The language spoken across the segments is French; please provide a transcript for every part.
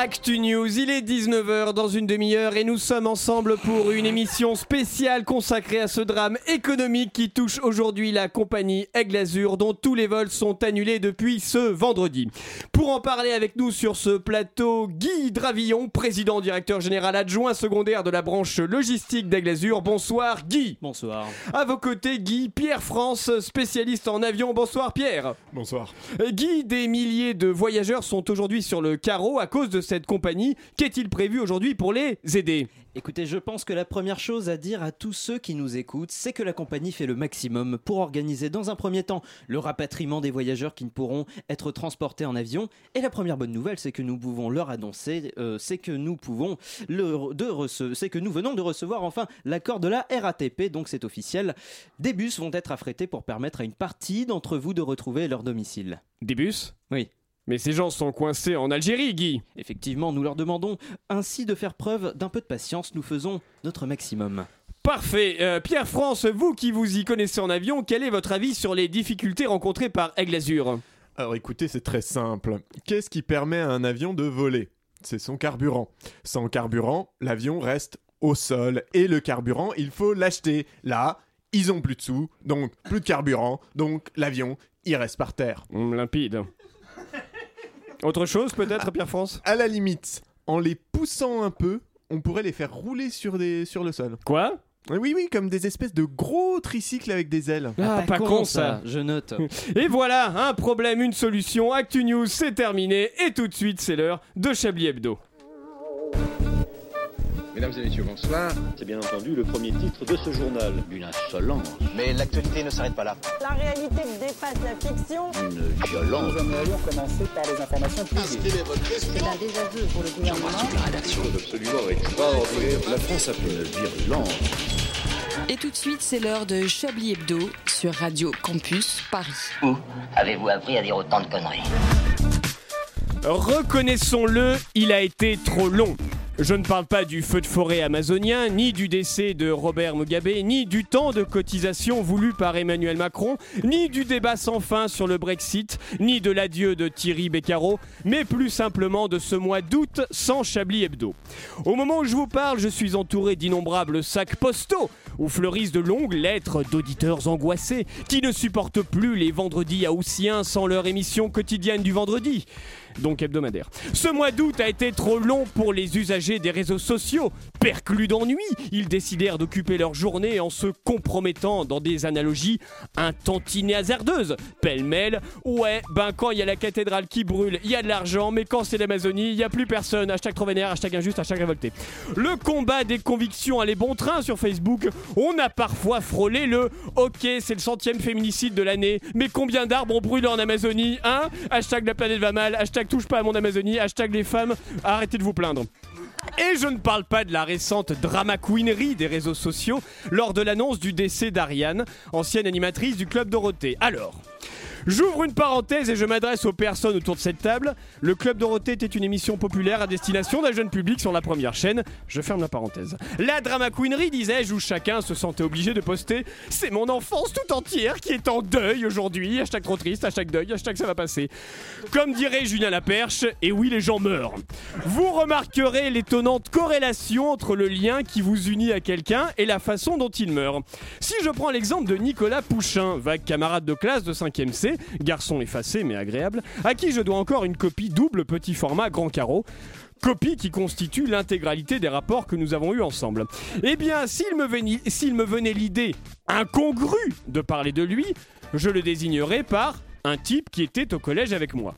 Actu News. Il est 19h dans une demi-heure et nous sommes ensemble pour une émission spéciale consacrée à ce drame économique qui touche aujourd'hui la compagnie Aigle Azur dont tous les vols sont annulés depuis ce vendredi. Pour en parler avec nous sur ce plateau, Guy Dravillon, président directeur général adjoint secondaire de la branche logistique d'Aigle Azur. Bonsoir Guy. Bonsoir. À vos côtés, Guy Pierre France, spécialiste en avion. Bonsoir Pierre. Bonsoir. Guy, des milliers de voyageurs sont aujourd'hui sur le carreau à cause de cette compagnie. Qu'est-il prévu aujourd'hui pour les aider? Écoutez, je pense que la première chose à dire à tous ceux qui nous écoutent, c'est que la compagnie fait le maximum pour organiser dans un premier temps le rapatriement des voyageurs qui ne pourront être transportés en avion. Et la première bonne nouvelle, c'est que nous pouvons leur annoncer, euh, c'est que nous pouvons le, de c'est que nous venons de recevoir enfin l'accord de la RATP, donc c'est officiel. Des bus vont être affrétés pour permettre à une partie d'entre vous de retrouver leur domicile. Des bus? Oui. Mais ces gens sont coincés en Algérie, Guy. Effectivement, nous leur demandons ainsi de faire preuve d'un peu de patience. Nous faisons notre maximum. Parfait. Euh, Pierre France, vous qui vous y connaissez en avion, quel est votre avis sur les difficultés rencontrées par Aigle Azur? Alors écoutez, c'est très simple. Qu'est-ce qui permet à un avion de voler? C'est son carburant. Sans carburant, l'avion reste au sol. Et le carburant, il faut l'acheter. Là, ils ont plus de sous, donc plus de carburant, donc l'avion, il reste par terre. Hum, Limpide. Autre chose peut-être, Pierre France À la limite, en les poussant un peu, on pourrait les faire rouler sur, des, sur le sol. Quoi? Oui, oui, comme des espèces de gros tricycles avec des ailes. Ah, pas con ça. Je note. Et voilà, un problème, une solution. Actu News, c'est terminé. Et tout de suite, c'est l'heure de Chablis Hebdo. Mesdames et messieurs, bonsoir. C'est bien entendu le premier titre de ce journal. Une insolence, Mais l'actualité ne s'arrête pas là. La réalité dépasse la fiction. une violence. Nous aimerions commencer par les informations privées. C'est un désaveu pour le gouvernement. absolument extraordinaire? La France a fait une virulence. Et tout de suite, c'est l'heure de Chablis Hebdo sur Radio Campus Paris. Où avez-vous appris à dire autant de conneries? Reconnaissons-le, il a été trop long. Je ne parle pas du feu de forêt amazonien, ni du décès de Robert Mugabe, ni du temps de cotisation voulu par Emmanuel Macron, ni du débat sans fin sur le Brexit, ni de l'adieu de Thierry Beccaro, mais plus simplement de ce mois d'août sans Chablis Hebdo. Au moment où je vous parle, je suis entouré d'innombrables sacs postaux où fleurissent de longues lettres d'auditeurs angoissés qui ne supportent plus les vendredis haussiens sans leur émission quotidienne du vendredi donc hebdomadaire. Ce mois d'août a été trop long pour les usagers des réseaux sociaux. Perclus d'ennui, ils décidèrent d'occuper leur journée en se compromettant dans des analogies un tantinet hasardeuses. Pêle-mêle, ouais, ben quand il y a la cathédrale qui brûle, il y a de l'argent, mais quand c'est l'Amazonie, il n'y a plus personne. Hashtag trop vénère, hashtag injuste, hashtag révolté. Le combat des convictions allait bon train sur Facebook. On a parfois frôlé le Ok, c'est le centième féminicide de l'année, mais combien d'arbres ont brûlé en Amazonie, hein? Hashtag la planète va mal, hashtag touche pas à mon Amazonie, hashtag les femmes, arrêtez de vous plaindre. Et je ne parle pas de la récente drama queenerie des réseaux sociaux lors de l'annonce du décès d'Ariane, ancienne animatrice du Club Dorothée. Alors, J'ouvre une parenthèse et je m'adresse aux personnes autour de cette table. Le Club Dorothée était une émission populaire à destination d'un jeune public sur la première chaîne. Je ferme la parenthèse. La drama queenerie, disais-je, où chacun se sentait obligé de poster C'est mon enfance tout entière qui est en deuil aujourd'hui. Hashtag trop triste, hashtag deuil, hashtag ça va passer. Comme dirait Julien Laperche, et oui, les gens meurent. Vous remarquerez l'étonnante corrélation entre le lien qui vous unit à quelqu'un et la façon dont il meurt. Si je prends l'exemple de Nicolas Pouchin, vague camarade de classe de 5ème C, garçon effacé mais agréable, à qui je dois encore une copie double petit format grand carreau. Copie qui constitue l'intégralité des rapports que nous avons eus ensemble. Eh bien, s'il me venait, s'il me venait l'idée incongrue de parler de lui, je le désignerais par un type qui était au collège avec moi.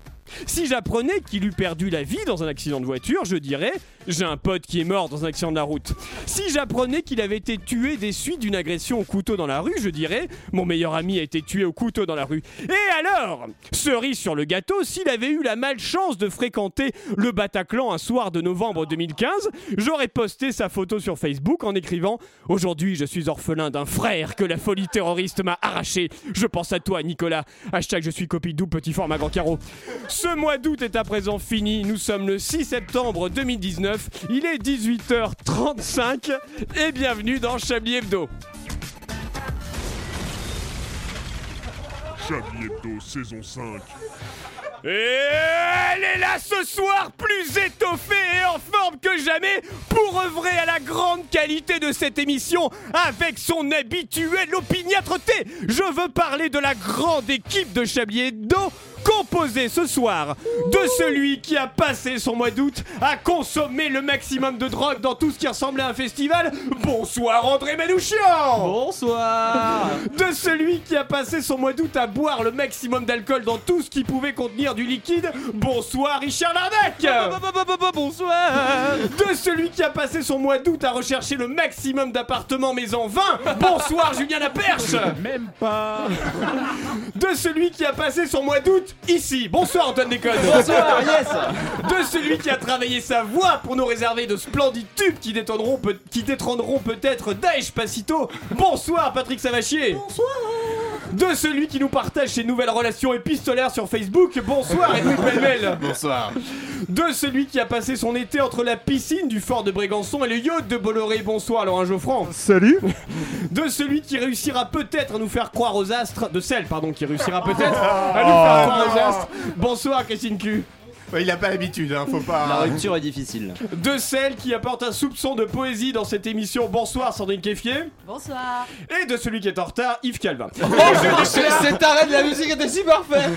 Si j'apprenais qu'il eût perdu la vie dans un accident de voiture, je dirais j'ai un pote qui est mort dans un accident de la route. Si j'apprenais qu'il avait été tué des suites d'une agression au couteau dans la rue, je dirais mon meilleur ami a été tué au couteau dans la rue. Et alors? Cerise sur le gâteau, s'il avait eu la malchance de fréquenter le Bataclan un soir de novembre 2015, j'aurais posté sa photo sur Facebook en écrivant Aujourd'hui, je suis orphelin d'un frère que la folie terroriste m'a arraché. Je pense à toi, Nicolas. Hashtag je suis copie double petit format grand carreau. Ce mois d'août est à présent fini. Nous sommes le 6 septembre 2019. Il est 18h35 et bienvenue dans Chablis Hebdo. Chablis Hebdo saison 5. Et elle est là ce soir, plus étoffée et en forme que jamais, pour œuvrer à la grande qualité de cette émission avec son habituelle opiniâtreté. Je veux parler de la grande équipe de Chablis Hebdo composée ce soir de celui qui a passé son mois d'août à consommer le maximum de drogue dans tout ce qui ressemblait à un festival. Bonsoir André Manouchian Bonsoir de celui qui a passé son mois d'août à boire le maximum d'alcool dans tout ce qui pouvait contenir du liquide. Bonsoir Richard Larnac Bonsoir De celui qui a passé son mois d'août à rechercher le maximum d'appartements mais en vain. Bonsoir Julien Laperche Même pas. De celui qui a passé son mois d'août ici. Bonsoir Antoine Déconne Bonsoir, yes De celui qui a travaillé sa voix pour nous réserver de splendides tubes qui détonneront, peut- qui détrôneront peut-être Daesh Pacito. Bonsoir Patrick Savachier. Bonsoir. De celui qui nous partage ses nouvelles relations épistolaires sur Facebook. Bonsoir Edouard Pellemel. Bonsoir. De celui qui a passé son été entre la piscine du fort de Brégançon et le yacht de Bolloré. Bonsoir Laurent Geoffrand. Salut. De celui qui réussira peut-être à nous faire croire aux astres. De celle, pardon, qui réussira peut-être à nous faire croire aux astres. Bonsoir Christine Q. Ouais, il a pas l'habitude, hein, faut La pas. rupture est difficile. De celle qui apporte un soupçon de poésie dans cette émission. Bonsoir Sandrine Keffier. Bonsoir. Et de celui qui est en retard, Yves Calvin. Cet arrêt de la musique était si parfait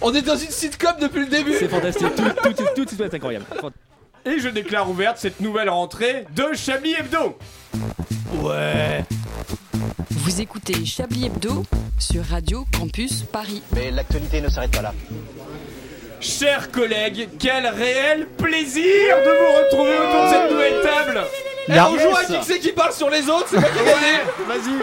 On est dans une sitcom depuis le début C'est fantastique. Tout, tout, tout, tout est incroyable. Et je déclare ouverte cette nouvelle rentrée de Chablis Hebdo. Vous écoutez Chablis Hebdo sur Radio Campus Paris. Mais l'actualité ne s'arrête pas là. Chers collègues, quel réel plaisir de vous retrouver autour de cette nouvelle table. Eh, on joue à qui c'est qui parle sur les autres, c'est moi qui gagné Vas-y.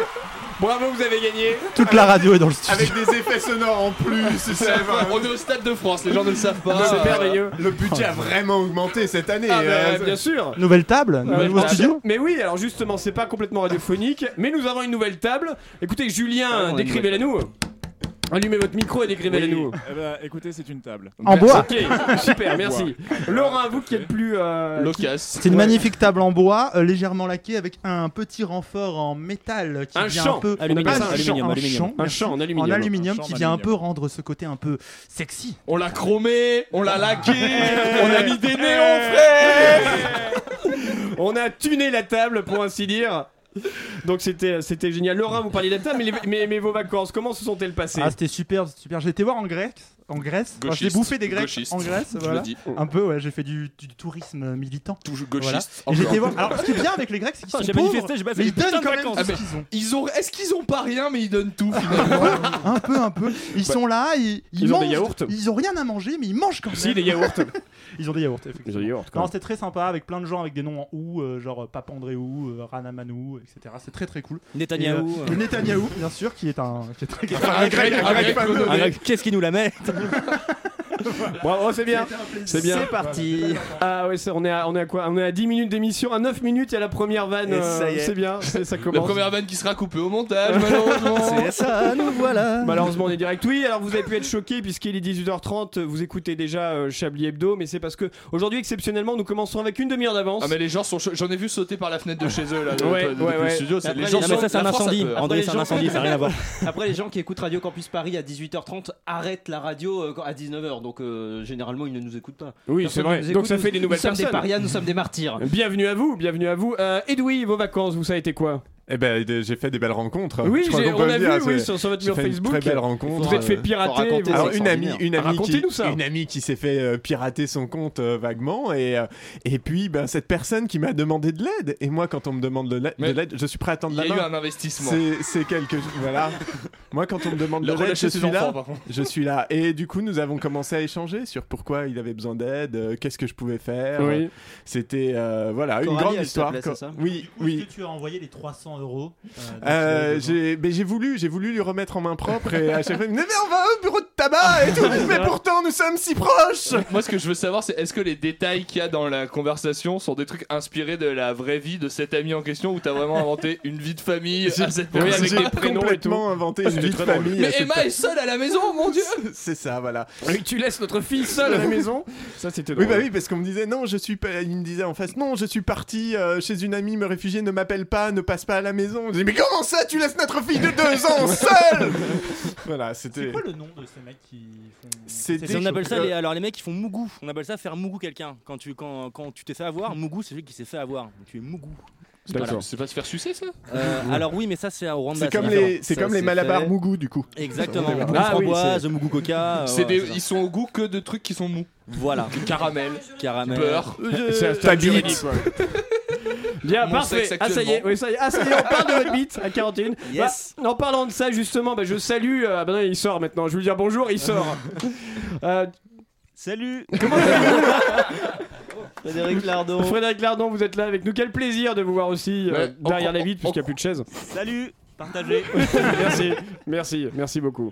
Bravo, vous avez gagné. Toute la radio est dans le studio. Avec des effets sonores en plus, c'est C'est ça. vrai, On est au Stade de France, les gens ne le savent pas. C'est merveilleux. Le budget a vraiment augmenté cette année. Ah, euh, bah, bien sûr. Nouvelle table, Ouais, nouveau studio. Mais oui, alors justement, c'est pas complètement radiophonique, mais nous avons une nouvelle table. Écoutez, Julien, Ah, décrivez-la nous. Allumez votre micro et décrivez-la nous. Eh ben, écoutez, c'est une table. En bois. Ok, super, merci. Laurent, vous qui êtes plus. euh, Locasse. C'est une magnifique table en bois, euh, légèrement laquée, avec un petit renfort en métal qui Un vient champ. un peu Aluminium, Ah, ça, un aluminium, champ, aluminium. champ, Un champ en aluminium. en aluminium qui en vient un peu rendre ce côté un peu sexy. On l'a chromé, on l'a laqué, on a mis des néons frais On a tuné la table, pour ainsi dire. Donc c'était génial. Laurent, vous parliez table, mais, vos vacances, comment se sont-elles passées? Ah, c'était super, super. J'ai été voir en Grèce, en Grèce. Enfin, j'ai bouffé des Grecs Gauchiste. en Grèce, voilà. Un peu, ouais. J'ai fait du, du tourisme militant. Toujours Voilà. gauchiste. Et voir. Alors, ce qui est bien avec les Grecs, c'est qu'ils sont pauvres, pas fait mais ils donnent quand même Ah, ce mais- qu'ils ont. Ils ont... Est-ce qu'ils ont pas rien, mais ils donnent tout finalement Un peu, un peu. Ils sont là, ils, ils, Ils ont des mangent. yaourts. Ils ont rien à manger, mais ils mangent quand même. Si, des yaourts. Ils ont des yaourts, effectivement. Ils ont des yaourts. Non, c'était très sympa avec plein de gens avec des noms en ou, euh, genre euh, Papandréou, euh, Ranamanou, etc. C'est très très cool. Netanyahou. Et, euh, Netanyahou, bien sûr, qui est un, qui est grec, Qu'est-ce qui nous la met Bravo, c'est bien. C'est bien. C'est parti Ah ouais, on est à, on est à quoi? On est à 10 minutes d'émission, à 9 minutes, il y a la première vanne. Et euh, ça y est. c'est bien, c'est- ça La commence. première vanne qui sera coupée au montage, malheureusement. C'est ça, nous voilà Malheureusement, on est direct. Oui, alors vous avez pu être choqué puisqu'il est 18h30. Vous écoutez déjà euh, Chablis Hebdo, mais c'est parce que aujourd'hui, exceptionnellement, nous commençons avec une demi-heure d'avance. Ah mais les gens sont chauds. J'en ai vu sauter par la fenêtre de chez eux là. Ouais, depuis ouais, le ouais. studio. c'est- Après, les gens non, sont- mais ça, c'est un la France a incendie. peur. André, c'est un gens- incendie, ça n'a rien à voir. Après, les gens qui écoutent Radio Campus Paris à 18h30 arrêtent la radio euh, à 19h, donc euh, généralement ils ne nous écoutent pas. oui, c'est vrai. nous Donc ça nous- fait des nouvelles Nous sommes des personnes. parias, nous sommes des martyrs. Bienvenue à vous, bienvenue à vous. Euh, Edoui, vos vacances, vous ça a été quoi? Eh ben, j'ai fait des belles rencontres. Oui, Je crois on le a dire, vu oui, sur, sur votre mur fait une Facebook. très belle rencontre. Vous êtes fait pirater. vous- Alors une amie, une amie, Racontez-nous qui, ça. une amie qui s'est fait euh, pirater son compte euh, vaguement et euh, et puis ben cette personne qui m'a demandé de l'aide et moi quand on me demande de l'aide, je suis prêt à tendre Il y a la eu main. un investissement. C'est quelque voilà. moi quand on me demande Le de l'aide, je suis là. Je suis là et du coup nous avons commencé à échanger sur pourquoi il avait besoin d'aide, euh, qu'est-ce que je pouvais faire. Oui. C'était euh, voilà une grande histoire. oui, oui. tu as envoyé les 300 euros. Euh, j'ai ben, j'ai voulu j'ai voulu lui remettre en main propre et à chaque fois il me dit, mais on va au bureau de tabac et tout. Mais pourtant nous sommes si proches. Moi, ce que je veux savoir, c'est est-ce que les détails qu'il y a dans la conversation sont des trucs inspirés de la vraie vie de cet ami en question ou t'as vraiment inventé une vie de famille à cette Oui, avec personne des prénoms et complètement inventé une vie de famille Mais Emma est seule à la maison, mon dieu. C'est ça, voilà. Oui, tu laisses notre fille seule à la maison. Ça, c'était Oui, bah oui, parce qu'on me disait non, je suis pas. Il me disait en face, non, je suis parti euh, chez une amie me réfugier, ne m'appelle pas, ne passe pas à la maison. Mais comment ça, tu laisses notre fille de deux ans seule? Voilà, c'était. C'est quoi le nom de ces mecs qui font. On appelle ça les, alors les mecs qui font mougou. On appelle ça faire mougou quelqu'un. Quand tu quand, quand tu t'es fait avoir, mougou c'est celui qui s'est fait avoir. Donc tu es mougou. C'est pas, D'accord. c'est pas se faire sucer ça? Euh, alors oui, mais ça c'est au Rwanda. C'est comme les, c'est comme les Malabar fait- Mougou du coup. Exactement. Ah Mougou oui, framboise, mougou coca. euh, des-. Ils sont au goût que de trucs qui sont mous. Voilà. Caramel, Caramel. beurre. C'est Bien, Mon parfait. Ah, ça y est, oui, ça y est. Ah, ça y est, on parle de votre bite à 41. Yes. Bah, en parlant de ça, justement, bah, je salue. euh, bah non, il sort maintenant. Je vais lui dire bonjour, il sort. Euh, Salut. comment allez-vous Frédéric Lardon. Frédéric Lardon, vous êtes là avec nous. Quel plaisir de vous voir aussi euh, Ouais, derrière on- la vitre, puisqu'il n'y a plus de chaise. Salut. Partagez. merci, merci, merci beaucoup.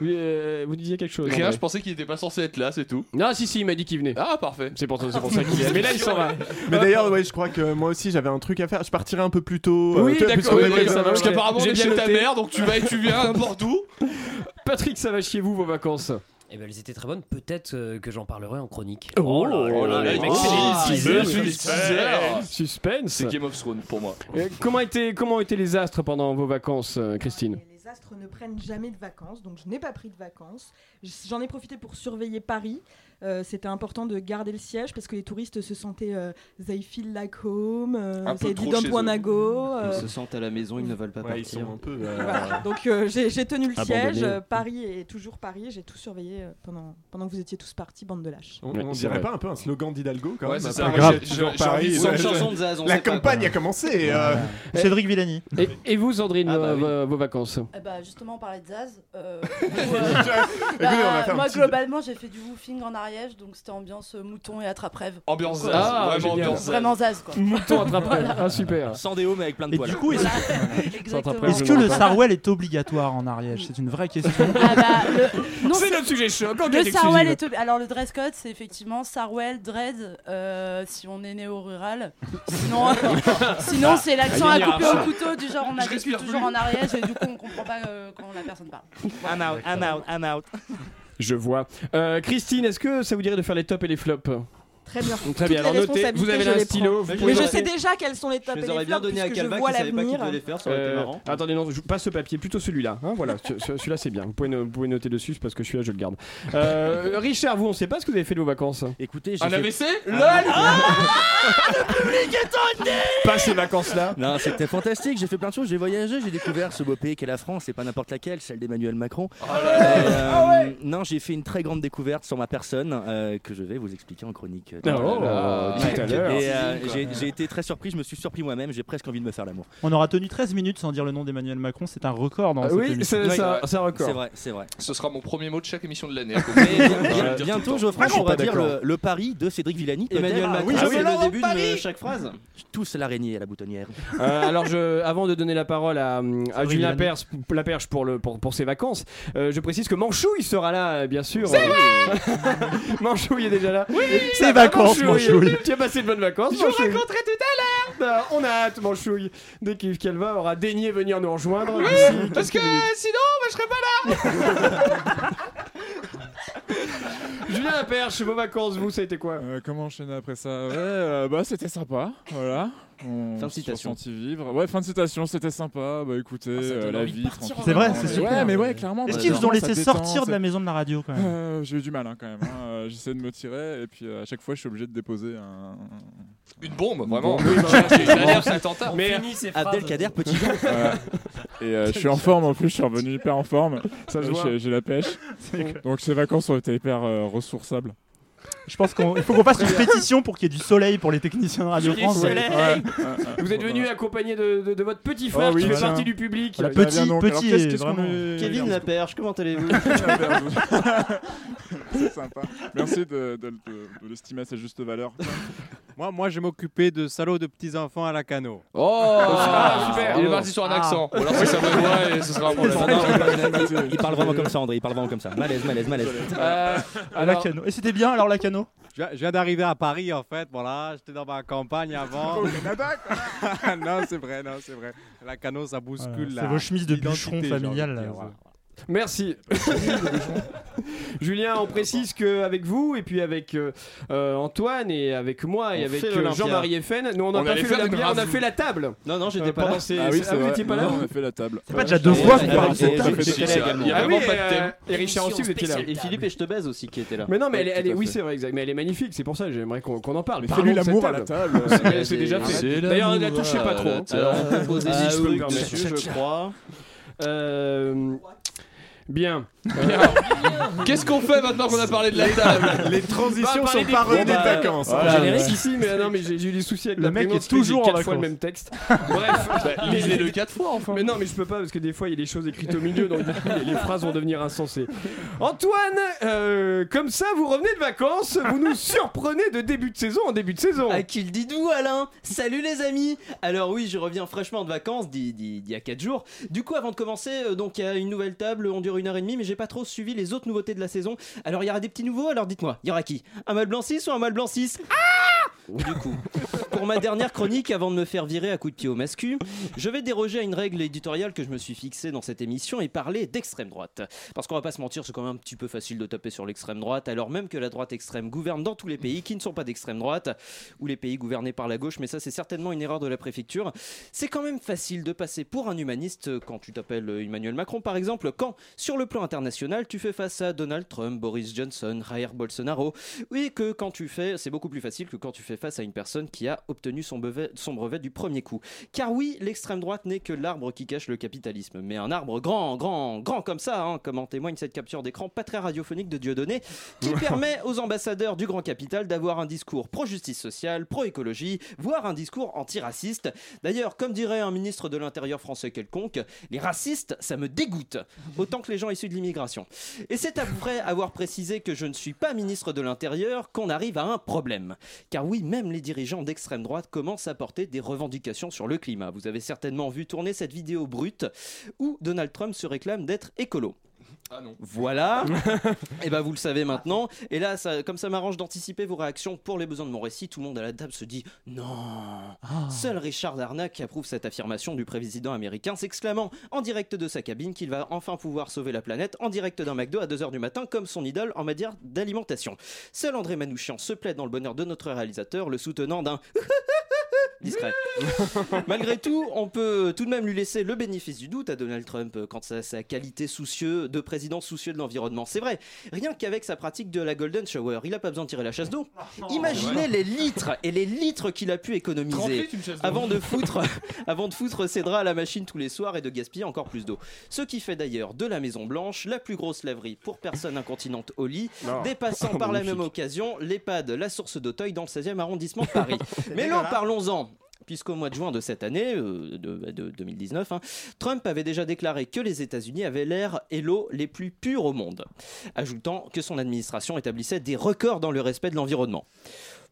Vous, euh, vous disiez quelque chose Rien, je pensais qu'il était pas censé être là, c'est tout. Non, si, si, il m'a dit qu'il venait. Ah, parfait. C'est pour, c'est pour ça qu'il est. Mais là, il s'en va. Mais d'ailleurs, ouais, je crois que moi aussi j'avais un truc à faire. Je partirai un peu plus tôt. euh, Oui, vois, d'accord, ça va, Parce qu'apparemment, J'ai bien chez ta mère, donc tu vas et tu viens n'importe où. Patrick, ça va chier vous vos vacances Eh ben, elles étaient très bonnes. Peut-être euh, que j'en parlerai en chronique. Oh là Oh là là, les il mecs, est c'est oh, des il teasers. est des teasers. Suspense. C'est Game of Thrones pour moi. Euh, comment, étaient, comment étaient les astres pendant vos vacances, euh, Christine Les, les astres ne prennent jamais de vacances, donc je n'ai pas pris de vacances. J'en ai profité pour surveiller Paris. Euh, C'était important de garder le siège parce que les touristes se sentaient euh, they feel like home, euh, euh, Ils se sentent à la maison, ils ne veulent pas Ouais, ils partir. sont un peu. euh, voilà. Donc euh, j'ai tenu le Abandonné. siège. Euh, Paris est toujours Paris. J'ai tout surveillé euh, pendant, pendant que vous étiez tous partis, bande de lâches. On, dirait vrai. pas un peu un slogan d'Hidalgo quand Ouais, même ça, j'ai Paris, ouais, de Zaz, on La pas, campagne a commencé. euh, Cédric Villani. et, et vous, Sandrine, Ah bah vos, oui. vos- vos vacances Eh bah justement on parlait de Zaz. euh, bah, moi petit- globalement j'ai fait du woofing en Ariège donc c'était ambiance euh, mouton et attrape-rêve. Ambiance Zaz. Ah, vraiment génial. ambiance Zaz. Vraiment Zaz quoi. Mouton attrape Ah, super. Sans déo mais avec plein de Et poils. du coup, est-ce Exactement. que le Sarwell est obligatoire en Ariège C'est une vraie question. Ah bah, le... Non, C'est notre sujet chaud. Encore Le Sarwell exclusive. est alors le dress code c'est effectivement Sarwell dread euh, si on est né au rural. Sinon sinon c'est l'accent Ah, à couper au couteau du genre on a Je vécu respire toujours plus. en Ariège et du coup on comprend pas euh, quand la personne parle. I'm out, I'm out, I'm out. Je vois. Euh, Christine, est-ce que ça vous dirait de faire les tops et les flops? Très bien. Très bien. Alors notez, vous avez un stylo. vous Mais pouvez Mais je sais déjà quels sont les Je tops et les aurais bien flops donné à Calva vois qui savait pas qui l'avenir. devait les faire, ça aurait été Euh, marrant. attendez, non, passe ce papier, plutôt celui-là. hein, voilà, ce- ce- celui-là c'est bien. Vous pouvez, no- vous pouvez noter dessus parce que celui-là je le garde. Euh, Richard, vous, on sait pas ce que vous avez fait de vos vacances. Écoutez, j'ai Un fait- AVC LOL Pas ces vacances-là. Non, c'était fantastique. J'ai fait plein de choses. J'ai voyagé, j'ai découvert ce beau pays qu'est la France. C'est pas n'importe laquelle, celle d'Emmanuel Macron. Oh Et, euh, Non, j'ai fait une très grande découverte sur ma personne euh, que je vais vous expliquer en chronique. Oh, tout à l'heure. Et euh, j'ai été très surpris. Je me suis surpris moi-même. J'ai presque envie de me faire l'amour. On aura tenu 13 minutes sans dire le nom d'Emmanuel Macron. C'est un record dans Ah cette oui, émission. c'est un record. C'est vrai, c'est vrai. Ce sera mon premier mot de chaque émission de l'année. Bientôt. Geoffrey, on va dire d'accord. le, le pari de Cédric Villani. Emmanuel Macron, oui, c'est le début de chaque phrase. Tous l'araignée à la boutonnière. Euh, alors, avant de donner la parole à, vrai, Julien Julien. Perche, Laperche pour, ses vacances, euh, je précise que Manchouille sera là, euh, bien sûr. C'est Euh, Manchouille est déjà là. C'est vacances. Tu as passé de bonnes vacances, Je vous raconterai tout à l'heure. On a hâte, Manchouille. Dès qu'Yves Calva aura daigné venir nous rejoindre. Oui, parce que sinon, moi je serais pas là. Julien Laperche, vos vacances, vous, ça a été quoi Euh, comment enchaîner après ça Ouais, euh, bah c'était sympa, voilà. On Fin de citation. senti vivre. Ouais, fin de citation, c'était sympa. Bah écoutez, Ah, euh, la vie. C'est vrai, c'est super. Ouais, mais ouais, clairement. Est-ce qu'ils vous ont laissé détend, sortir de la maison de la radio quand même? Euh, J'ai eu du mal hein, quand même. hein. Euh, J'essaie de me tirer et puis euh, à chaque fois je suis obligé de déposer un. Une bombe, vraiment. bombe. Oui, bah, alerte attentat. Mais Abdelkader Petit. Et euh, je suis en forme en plus, je suis revenu hyper en forme. Ça J'ai la pêche. Donc ces vacances ont été hyper euh, ressourçables. Je pense qu'il faut qu'on fasse une pétition pour qu'il y ait du soleil pour les techniciens de Radio Du France. soleil. Ouais. Vous êtes venu accompagné de, de- de votre petit frère Oh oui, qui fait partie du public. Voilà, petit. Alors, petit vraiment. est- Kevin. Laperche, comment allez-vous C'est sympa. Merci de, de- de- de l'estimer à sa juste valeur. Moi, moi, je m'occupais de salauds de petits enfants à la cano. Oh, Ah, super. Il est parti sur un accent. Ou alors c'est sa bonne voix et ce sera un problème. Non, non, il, parle vraiment comme ça, André. Il parle vraiment comme ça. Malaise, malaise, malaise. Euh, À la cano. Et c'était bien alors la cano Je viens- je viens d'arriver à Paris, en fait. Voilà, j'étais dans ma campagne avant. non, c'est vrai, non, c'est vrai. La cano, ça bouscule. Voilà, la- C'est vos chemises de bûcheron familial. là. voilà. Merci. Julien, on précise qu'avec vous, et puis avec euh, euh, Antoine, et avec moi, et On avec euh. Jean-Marie FN, nous on n'a pas fait a fait la table. Non, non, j'étais Euh, pas là. ces- Ah oui, ah, c'est vous vrai. n'étiez pas là on a fait la table. C'est pas déjà deux fois qu'on Ouais, parle de et- cette et- table. Si, si, Il y a Ah vraiment oui, pas de thème. Et Richard aussi, vous étiez là. Et Philippe et je te baise aussi qui était là. Mais non, mais elle, est- oui, c'est vrai, exact. Mais elle est magnifique, c'est pour ça que j'aimerais qu'on en parle. Fais-lui l'amour à la table. C'est déjà fait. D'ailleurs, ne la touchez pas trop. Alors, on peut poser Ah, des je peux me trucs permettre. dessus, je crois. Euh, Bien. Qu'est-ce qu'on fait maintenant qu'on a parlé de la table? Les On transitions sont des pas revenues de bah, vacances. hein. ouais. ici, mais non, mais j'ai eu des soucis avec Le la mec prénom, est toujours j'ai en quatre fois le même texte. Bref, Bah, Lisez-le quatre fois enfin. Mais non, mais je peux pas parce que des fois il y a des choses écrites au milieu, donc du coup les, les phrases vont devenir insensées. Antoine, euh, comme ça vous revenez de vacances, vous nous surprenez de début de saison en début de saison. À qui le dites-vous, Alain? Salut les amis Alors oui, je reviens fraîchement de vacances d'il y a 4 jours. Du coup, avant de commencer, euh, donc il y a une nouvelle table, on dure une heure et demie, mais j'ai pas trop suivi les autres nouveautés de la saison. Alors il y aura des petits nouveaux, alors dites-moi, il y aura qui? Un mal blanc 6 ou un mal blanc 6 du coup, pour ma dernière chronique, avant de me faire virer à coups de pied au mascu, je vais déroger à une règle éditoriale que je me suis fixée dans cette émission et parler d'extrême droite. Parce qu'on va pas se mentir, c'est quand même un petit peu facile de taper sur l'extrême droite, alors même que la droite extrême gouverne dans tous les pays qui ne sont pas d'extrême droite, ou les pays gouvernés par la gauche, mais ça c'est certainement une erreur de la préfecture. C'est quand même facile de passer pour un humaniste quand tu t'appelles Emmanuel Macron par exemple, quand sur le plan international tu fais face à Donald Trump, Boris Johnson, Jair Bolsonaro, oui que quand tu fais, c'est beaucoup plus facile que quand tu fais face à une personne qui a obtenu son brevet, son brevet du premier coup. Car oui, l'extrême droite n'est que l'arbre qui cache le capitalisme, mais un arbre grand, grand, grand comme ça, hein, comme en témoigne cette capture d'écran pas très radiophonique de Dieudonné, qui permet aux ambassadeurs du grand capital d'avoir un discours pro-justice sociale, pro-écologie, voire un discours anti-raciste. D'ailleurs, comme dirait un ministre de l'Intérieur français quelconque, les racistes, ça me dégoûte, autant que les gens issus de l'immigration. Et c'est après avoir précisé que je ne suis pas ministre de l'Intérieur qu'on arrive à un problème. Car oui, même les dirigeants d'extrême droite commencent à porter des revendications sur le climat. Vous avez certainement vu tourner cette vidéo brute où Donald Trump se réclame d'être écolo. Ah non. Voilà. Et ben vous le savez maintenant. Et là, ça- comme ça m'arrange d'anticiper vos réactions pour les besoins de mon récit, tout le monde à la table se dit non. Seul Richard Darnac approuve cette affirmation du président américain, s'exclamant en direct de sa cabine qu'il va enfin pouvoir sauver la planète en direct d'un McDo à 2h du matin, comme son idole en matière d'alimentation. Seul André Manouchian se plaît dans le bonheur de notre réalisateur, le soutenant d'un discret. Malgré tout, on peut tout de même lui laisser le bénéfice du doute à Donald Trump euh, quant à sa qualité soucieux de président soucieux de l'environnement. C'est vrai, rien qu'avec sa pratique de la Golden Shower, il a pas besoin de tirer la chasse d'eau. Imaginez les litres et les litres qu'il a pu 30 économiser avant de foutre, avant de foutre ses draps à la machine tous les soirs et de gaspiller encore plus d'eau. Ce qui fait d'ailleurs de la Maison Blanche la plus grosse laverie pour personnes incontinentes au lit, Non. dépassant par la même occasion l'EHPAD La Source d'Auteuil dans le 16e arrondissement de Paris. Mais non, parlons-en. Puisqu'au mois de juin de cette année, euh, de, de 2019, hein, Trump avait déjà déclaré que les États-Unis avaient l'air et l'eau les plus purs au monde, ajoutant que son administration établissait des records dans le respect de l'environnement.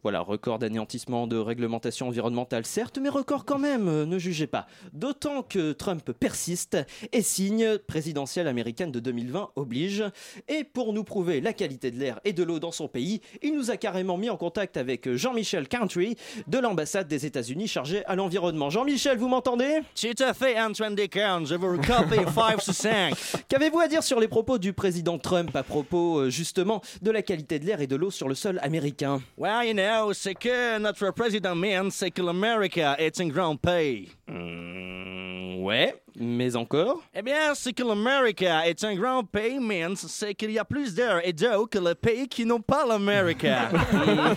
Voilà, record d'anéantissement de réglementation environnementale, certes, mais record quand même, euh, ne jugez pas. D'autant que Trump persiste et signe présidentielle américaine de 2020 oblige. Et pour nous prouver la qualité de l'air et de l'eau dans son pays, il nous a carrément mis en contact avec Jean-Michel Country de l'ambassade des États-Unis chargé à l'environnement. Jean-Michel, vous m'entendez? Tout à fait, Antoine Descartes, je vous recopie 5 sur 5. Qu'avez-vous à dire sur les propos du président Trump à propos euh, justement de la qualité de l'air et de l'eau sur le sol américain? Well, you know, c'est que notre président Min, c'est que l'Amérique est un grand pays. Hmm, Ouais, mais encore? Eh bien, c'est que l'Amérique est un grand pays, Min, c'est qu'il y a plus d'air et d'eau que les pays qui n'ont pas l'Amérique.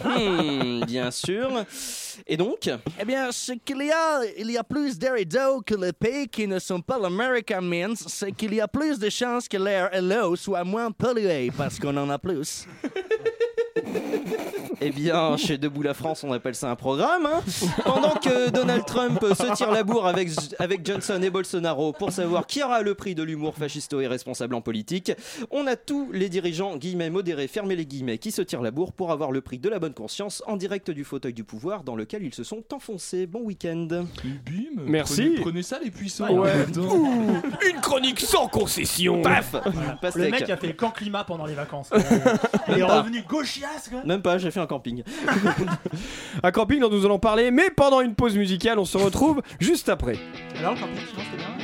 Hmm, Bien sûr. Et donc? Eh bien, c'est qu'il y a, il y a plus d'air et d'eau que les pays qui ne sont pas l'Amérique, Min, c'est qu'il y a plus de chances que l'air et l'eau soient moins pollués parce qu'on en a plus. Eh bien, chez Debout la France, on appelle ça un programme. hein. Pendant que Donald Trump se tire la bourre avec, avec Johnson et Bolsonaro pour savoir qui aura le prix de l'humour fascisto et responsable en politique, on a tous les dirigeants, guillemets modérés, fermez les guillemets, qui se tirent la bourre pour avoir le prix de la bonne conscience en direct du fauteuil du pouvoir dans lequel ils se sont enfoncés. Bon week-end. Bim, Merci. Prenez, prenez ça les puissants. Ouais. Ouh, chronique sans concession. Paf Le Pastèque. mec a fait le camp climat pendant les vacances. Il est revenu gauchias, quoi. Même pas, j'ai fait un camping. Un camping dont nous allons parler, mais pendant une pause musicale, on se retrouve juste après. Alors, le camping, sinon, c'était bien.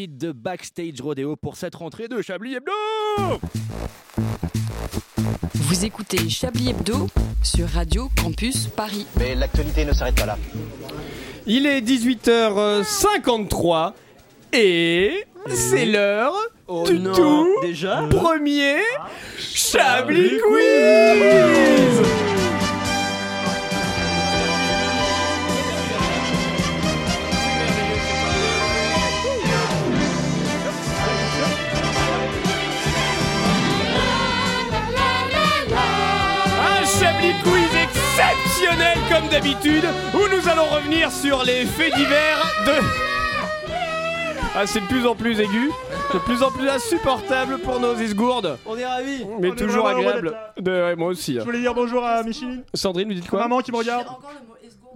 Hit de Backstage Rodeo pour cette rentrée de Chablis Hebdo Vous écoutez Chablis Hebdo sur Radio Campus Paris. Mais l'actualité ne s'arrête pas là. Il est 18h53 et c'est l'heure du non, tout déjà premier Chablis Quiz comme d'habitude où nous allons revenir sur les faits divers de... Ah c'est de plus en plus aigu, de plus en plus insupportable pour nos esgourdes, On est ravis. mais On est toujours vraiment heureux agréable. De... ouais, moi aussi. Je voulais dire bonjour à Micheline. Sandrine, vous dites quoi Maman qui me regarde.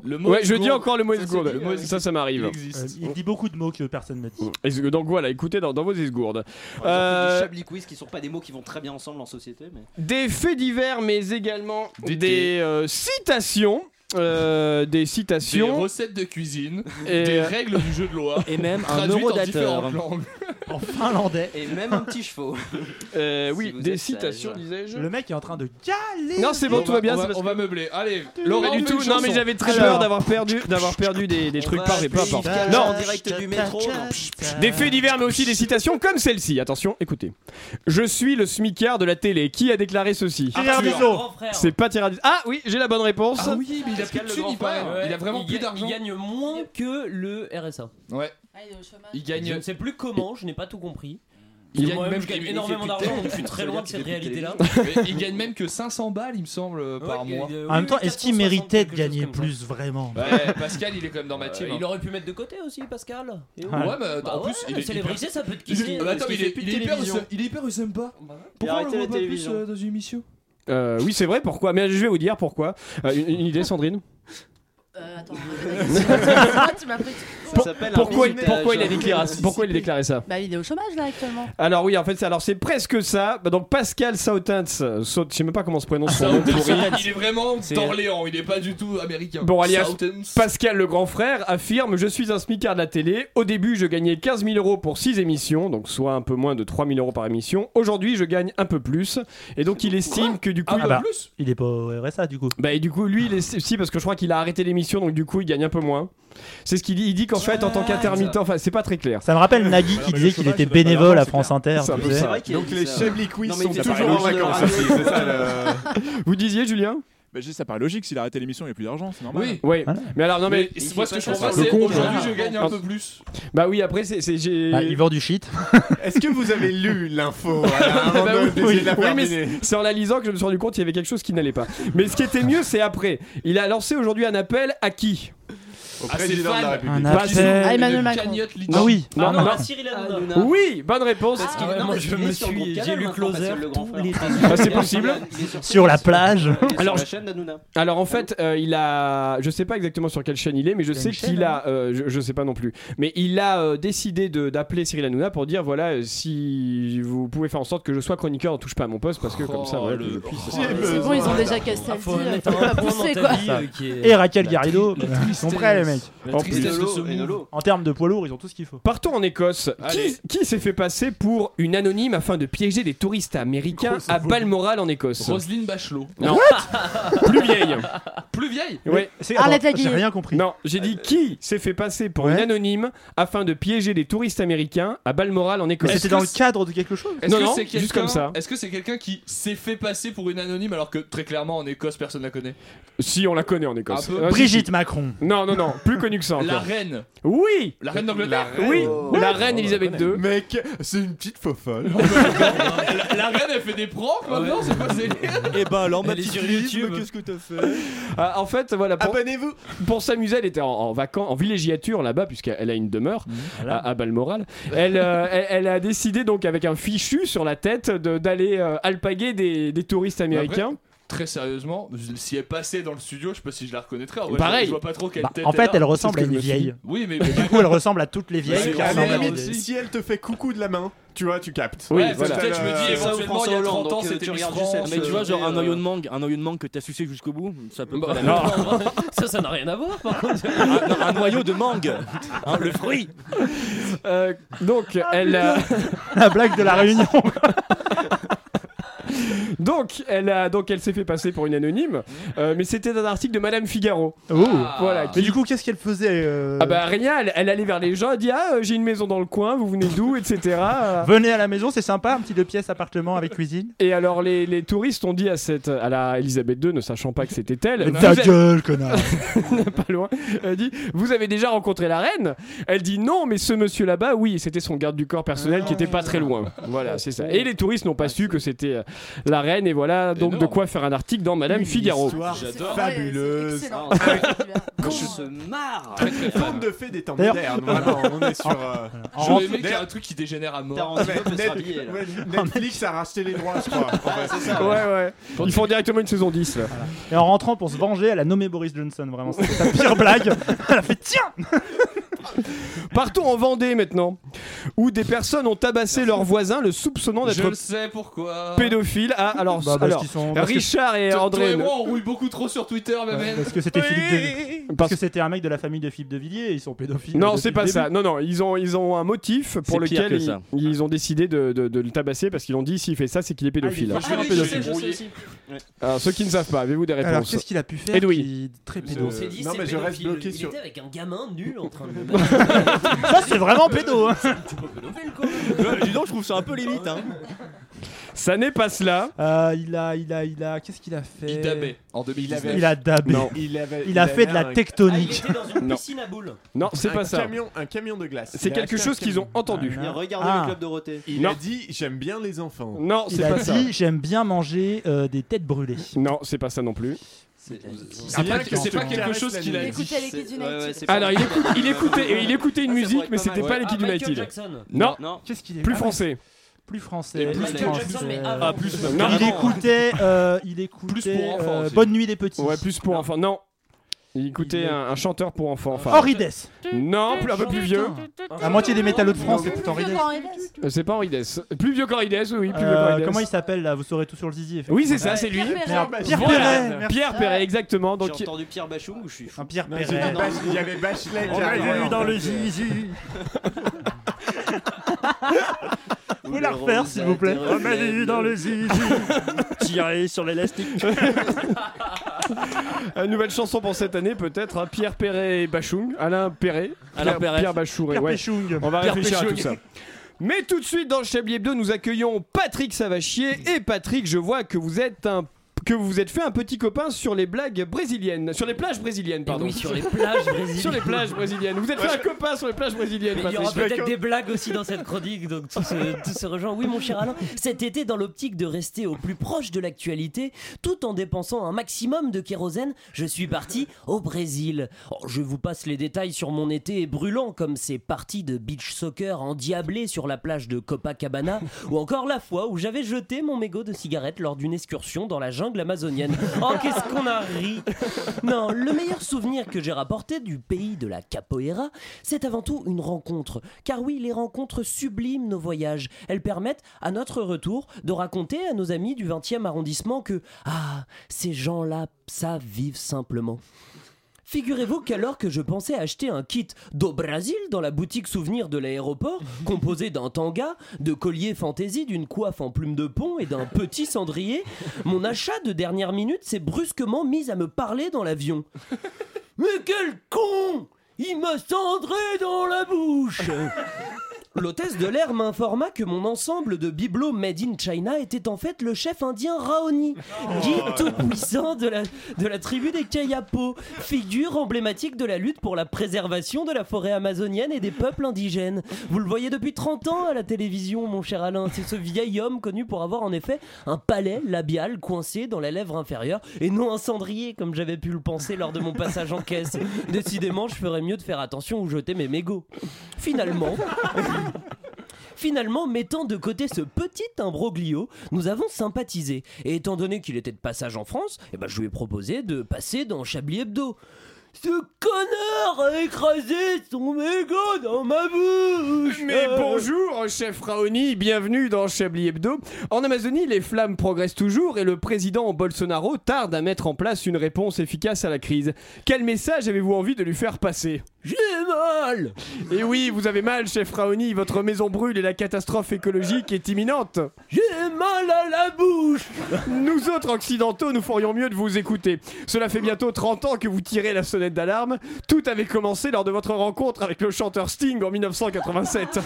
Le mot Ouais, je esgourde. dis encore le mot esgourde. Ça, ça m'arrive. Il existe. Il dit beaucoup de mots que personne ne dit. Esg- Donc voilà, écoutez dans, dans vos esgourdes. Euh, des Chablis quiz qui sont pas des mots qui vont très bien ensemble en société, mais. des faits divers, mais également Des des, euh, citations. Euh, des Des citations. recettes de cuisine, Et- des règles du jeu de loi, Et même un en eurodateur. langues. En finlandais. Et même un petit chevaux. Euh, Si oui, des citations, disais-je. Le mec est en train de galérer. Non, c'est bon, On tout va- va bien. on c'est va, on va meubler. Allez, Pas Laurent, du tout. Non, mais j'avais très peur d'avoir perdu, d'avoir perdu des, des trucs par, mais peu importe. Non, en direct du métro. Des faits divers, mais aussi des citations comme celle-ci. Attention, écoutez. Je suis le smicard de la télé. Qui a déclaré ceci? C'est pas Thierry Ardisson. Ah oui, j'ai la bonne réponse. Ah oui, mais il a plus de le thunes, grand il paraît. frère. Il a vraiment il plus ga- d'argent. Il gagne moins que le RSA. Ouais, Ah, il est au chômage. il Je gagne. ne sais plus comment, je n'ai pas tout compris. Il gagne même je gagne énormément d'argent, plus donc je suis très loin de cette plus réalité-là. Mais il gagne même que 500 balles, il me semble, par Ouais, mois. euh, En même temps, est-ce qu'il 460, méritait de gagner plus vraiment Ouais, Pascal, il est quand même dans ma team. Euh, hein. il aurait pu mettre de côté aussi, Pascal. Et Ouais. mais Bah en plus, ouais, il est ça peut te Il kisser. est, bah, qu'il il est, plus hyper, télévision. il est hyper sympa. A Pourquoi on le voit pas plus euh, dans une émission? Euh, oui, c'est vrai. Pourquoi? Mais je vais vous dire pourquoi. Euh, une, une idée, Sandrine? Euh, attends, moi, tu m'as pris. Ça s'appelle un Pourquoi, il a déclaré, pourquoi il a déclaré ça Bah, il est au chômage là actuellement. Alors oui, en fait, c'est alors c'est presque ça. Bah, donc Pascal Sautens, Saut- je sais même pas comment se prononce son nom pourri. Il est vraiment C'est- d'Orléans, il est pas du tout américain. Bon, alias Southampton. Pascal le grand frère affirme Je suis un smicard de la télé. Au début, je gagnais 15 000 euros pour 6 émissions, donc soit un peu moins de 3 000 euros par émission. Aujourd'hui, je gagne un peu plus. Et donc, il estime que du coup. Ah bah, il est pas au RSA du coup. Bah, et du coup, lui, il est... si, parce que je crois qu'il a arrêté l'émission, donc du coup, il gagne un peu moins. C'est ce qu'il dit. Il dit qu'en fait, en tant qu'intermittent, enfin, c'est pas très clair. Ça me rappelle Nagui qui disait qu'il était bénévole à France Inter. Donc les mais sont toujours en vacances radio. aussi, c'est ça le... Vous disiez, Julien? Bah, je dis, ça paraît logique, s'il a arrêté l'émission, il n'y a plus d'argent, c'est normal. Oui. Oui. Mais alors, non, mais. Mais moi, ce que je comprends, Le c'est con, aujourd'hui, je gagne un peu plus. Bah oui, après, c'est. c'est- j'ai- Ah, il vend du shit. Est-ce que vous avez lu l'info Bah oui, mais c'est en la lisant que je me suis rendu compte qu'il y avait quelque chose qui n'allait pas. Mais ce qui était mieux, c'est après. Il a lancé aujourd'hui un appel à qui? Au Ah, président c'est de la fan. République. Un appel. Ah, Emmanuel Macron. Ah oui. Non, Ah non, non. à Cyril Hanouna. Hanouna. Oui, bonne réponse. Parce Ah ouais, non, moi, je me suis- j'ai lu Closer tous les Ah, c'est possible. Sur la plage. Alors, la je- chaîne d'Hanouna. Alors en fait, euh, il a, je sais pas exactement sur quelle chaîne il est, mais je sais qu'il a, euh, je, sais pas non plus, mais il a euh, décidé d'appeler Cyril Hanouna pour dire voilà si vous pouvez faire en sorte que je sois chroniqueur, ne touche pas à mon poste parce que comme ça, Oh, le- C'est bon, ils ont déjà Castaldi. Ah, pas pousser quoi. est- Et Raquel Garrido. Ils sont prêts les mecs. Mecs. En plus- En termes de poids lourd, ils ont tout ce qu'il faut. Partons en Écosse. Allez. Qui, qui s'est fait passer pour une anonyme afin de piéger des touristes américains à Balmoral en Écosse Roselyne Bachelot. Non. Plus vieille. Plus vieille Ouais. C'est- attends, Arlette Aguirre. j'ai rien compris. Non, j'ai dit qui s'est fait passer pour une anonyme afin de piéger des touristes américains à Balmoral en Écosse. C'était dans le cadre de quelque chose Est-ce Non, que non, c'est juste comme ça. Est-ce que c'est quelqu'un qui s'est fait passer pour une anonyme alors que très clairement en Écosse personne la connaît? Si, on la connaît en Écosse. Un peu. Si, Brigitte. Macron. Non, non, non, plus connu que ça encore. La reine. Oui La reine d'Angleterre Oui, Oh. la reine Elisabeth II. Mec, c'est une petite faux folle. la, la reine elle fait des pranks maintenant, c'est pas c'est Et ben alors, ma Elle est petite sur YouTube. qu'est-ce que t'as fait Ah, en fait, voilà. Pour, Abonnez-vous Pour s'amuser, elle était en, en vacances, en villégiature là-bas, puisqu'elle a une demeure à, à Balmoral. Elle, euh, elle, elle a décidé donc avec un fichu sur la tête d'aller euh, alpaguer des, des touristes américains. Très sérieusement, si elle passait dans le studio, je sais pas si je la reconnaîtrais. En vrai, Pareil. Je, vois pas trop quelle Bah, tête en fait, a. elle ressemble à une vieille. Oui, mais, du coup, elle ressemble à toutes les vieilles Mais qui à la ressemblent à limite, des- si- elle te fait coucou de la main, tu vois, tu captes. Oui, Ouais, voilà. peut-être je me dis Euh, Ça ou éventuellement il y a Hollande, 30 ans donc, euh, c'était tu Miss regardes France. juste Mais tu vois, euh, genre un euh, noyau de mangue, un noyau de mangue que t'as sucé jusqu'au bout, ça peut Bah, pas la non. même. Ça, ça n'a rien à voir par contre. un, non, un noyau de mangue, Hein, le fruit. Euh, donc, elle, a- La blague de la réunion. Donc, elle, a, donc, elle s'est fait passer pour une anonyme, euh, mais c'était un article de Madame Figaro. Oh. Voilà. Mais du coup, qu'est-ce qu'elle faisait euh, Ah bah rien, elle, elle allait vers les gens, elle dit ah euh, j'ai une maison dans le coin, vous venez d'où, etc. Venez à la maison, c'est sympa, un petit deux pièces appartement avec cuisine. Et alors les, les touristes ont dit à cette à la Elisabeth II, ne sachant pas que c'était elle, ta avez- gueule, connard. pas loin, elle dit vous avez déjà rencontré la reine? Elle dit non, mais ce monsieur là-bas, oui, c'était son garde du corps personnel qui était pas très loin. Voilà, c'est ça. Et les touristes n'ont pas su que c'était la reine, et voilà donc de quoi faire un article dans Madame Une Figaro. histoire J'adore. fabuleuse. Excellent. On se marre. Conte de fées des temps modernes, vraiment. On est sur. euh, qu'il y ait un truc qui dégénère à mort. mais Net- ouais, Netflix a racheté les droits, je crois. Ouais, ça. Ouais, ouais. Ils font directement une saison 10 là. Et en rentrant pour se venger, elle a nommé Boris Johnson, vraiment. C'était sa pire blague. Elle a fait tiens Partons en Vendée maintenant, où des personnes ont tabassé leurs voisins le soupçonnant d'être le sais pourquoi. pédophile. Ah, alors, Bah, parce alors qu'ils sont- parce que- Richard et Toi- toi André. et moi, on rouille beaucoup trop sur Twitter, même. Parce que c'était Philippe de... Parce- Parce que c'était un mec de la famille de Philippe de Villiers et ils sont pédophiles. Non, depuis c'est le pas début. ça. Non, non, ils ont, ils ont un motif pour C'est pire lequel que ils, ça. ils ont décidé de, de- de le tabasser parce qu'ils ont dit s'il fait ça, c'est qu'il est pédophile. Ah, Ah, oui, oui, je je sais, sais, je sais aussi. Alors, ceux qui ne savent pas, avez-vous des Alors, réponses qu'est-ce qu'il a pu faire Edoui. qui très pédo On s'est dit, non, c'est mais je reste pédophile. bloqué Il sur- était avec un gamin nul en train de le Ça, c'est vraiment pédo. hein. Dis donc, je trouve ça un peu limite. Hein. Ça n'est pas cela. Euh, il a, il a, il a. Qu'est-ce qu'il a fait? Il dabait en 2019. Il a dabé. Non. Il, avait, Il a fait de la un- Ah, il tectonique. était dans une piscine à boules. Non, c'est pas ça. Camion, un camion de glace. C'est Il a quelque chose qu'ils ont entendu. Il a regardé Ah. le club Dorothée. Il Non. a dit J'aime bien les enfants. Non, Il c'est a pas ça. dit j'aime bien manger euh, des têtes brûlées. Non, c'est pas ça non plus. C'est pas, pas quelque chose qu'il a dit. Alors, il, écoute- il écoutait, il écoutait une Ah, musique, mais c'était pas Ah, Liquid Michael United. Jackson. Non, Non. Qu'est-ce qu'il est plus Ah, français. Plus français. Plus Michael français. Jackson, mais avant. Ah, plus. Non. Il carrément. écoutait, euh, il écoutait Plus pour enfants euh, aussi. Bonne nuit des petits. Ouais, plus pour enfants. Non. Il écoutait un, un chanteur pour enfants. Enfin, Henri Dess. non, plus, un peu plus vieux. La moitié des métallos de France écoutent Henri Dess. Euh, C'est pas Henri Dess. Plus vieux qu'Henri Dess, oui, plus vieux Euh, qu'Henri Dess. comment il s'appelle là Vous saurez tout sur le zizi. effectivement. Oui, c'est ça, c'est lui. Pierre Voilà. Perret. Pierre Perret, exactement. Donc, J'ai entendu Pierre Bachung ou je suis fou Un Pierre Perret. Il y avait Bachelet. On vu en dans le zizi. Vous pouvez la refaire s'il vous plaît. Vu dans le zizi. Tirer sur l'élastique. Une nouvelle chanson pour cette année, peut-être. hein. Pierre Perret et Bachung. Alain Perret. Alain Pierre, Perret. Pierre Bachung. Pierre ouais. Péchung. On va Pierre réfléchir à tout ça. Mais tout de suite dans le Chablis Hebdo, nous accueillons Patrick Savachier. Et Patrick, je vois que vous êtes un que vous vous êtes fait un petit copain sur les blagues brésiliennes, sur les plages brésiliennes, pardon. Oui, sur les plages brésiliennes. Sur les plages brésiliennes. Vous êtes fait un copain sur les plages brésiliennes, Mais il y aura peut-être des blagues aussi dans cette chronique, donc tout se, tout se rejoint. Oui, mon cher Alain, cet été, dans l'optique de rester au plus proche de l'actualité, tout en dépensant un maximum de kérosène, je suis parti au Brésil. Oh, je vous passe les détails sur mon été brûlant, comme ces parties de beach soccer endiablées sur la plage de Copacabana, ou encore la fois où j'avais jeté mon mégot de cigarette lors d'une excursion dans la jungle Oh, qu'est-ce qu'on a ri Non, le meilleur souvenir que j'ai rapporté du pays de la capoeira, c'est avant tout une rencontre. Car oui, les rencontres subliment nos voyages. Elles permettent, à notre retour, de raconter à nos amis du 20e arrondissement que, ah, ces gens-là savent vivre simplement. Figurez-vous qu'alors que je pensais acheter un kit do Brasil dans la boutique souvenir de l'aéroport, composé d'un tanga, de colliers fantaisie, d'une coiffe en plume de pont et d'un petit cendrier, mon achat de dernière minute s'est brusquement mis à me parler dans l'avion. Mais quel con Il m'a cendré dans la bouche L'hôtesse de l'air m'informa que mon ensemble de bibelots made in China était en fait le chef indien Raoni, guide tout-puissant de la, de la tribu des Kayapo, figure emblématique de la lutte pour la préservation de la forêt amazonienne et des peuples indigènes. Vous le voyez depuis 30 ans à la télévision, mon cher Alain, c'est ce vieil homme connu pour avoir en effet un palais labial coincé dans la lèvre inférieure et non un cendrier comme j'avais pu le penser lors de mon passage en caisse. Décidément, je ferais mieux de faire attention où jeter mes mégots. Finalement, Finalement, mettant de côté ce petit imbroglio, nous avons sympathisé. Et étant donné qu'il était de passage en France, eh ben, je lui ai proposé de passer dans Chablis Hebdo. Ce connard a écrasé son mégot dans ma bouche Mais bonjour, chef Raoni, bienvenue dans Chablis Hebdo. En Amazonie, les flammes progressent toujours et le président Bolsonaro tarde à mettre en place une réponse efficace à la crise. Quel message avez-vous envie de lui faire passer? J'ai mal Et oui, vous avez mal, chef Raoni, votre maison brûle et la catastrophe écologique est imminente. J'ai mal à la bouche Nous autres occidentaux, nous ferions mieux de vous écouter. Cela fait bientôt 30 ans que vous tirez la sonnette d'alarme. Tout avait commencé lors de votre rencontre avec le chanteur Sting en 1987.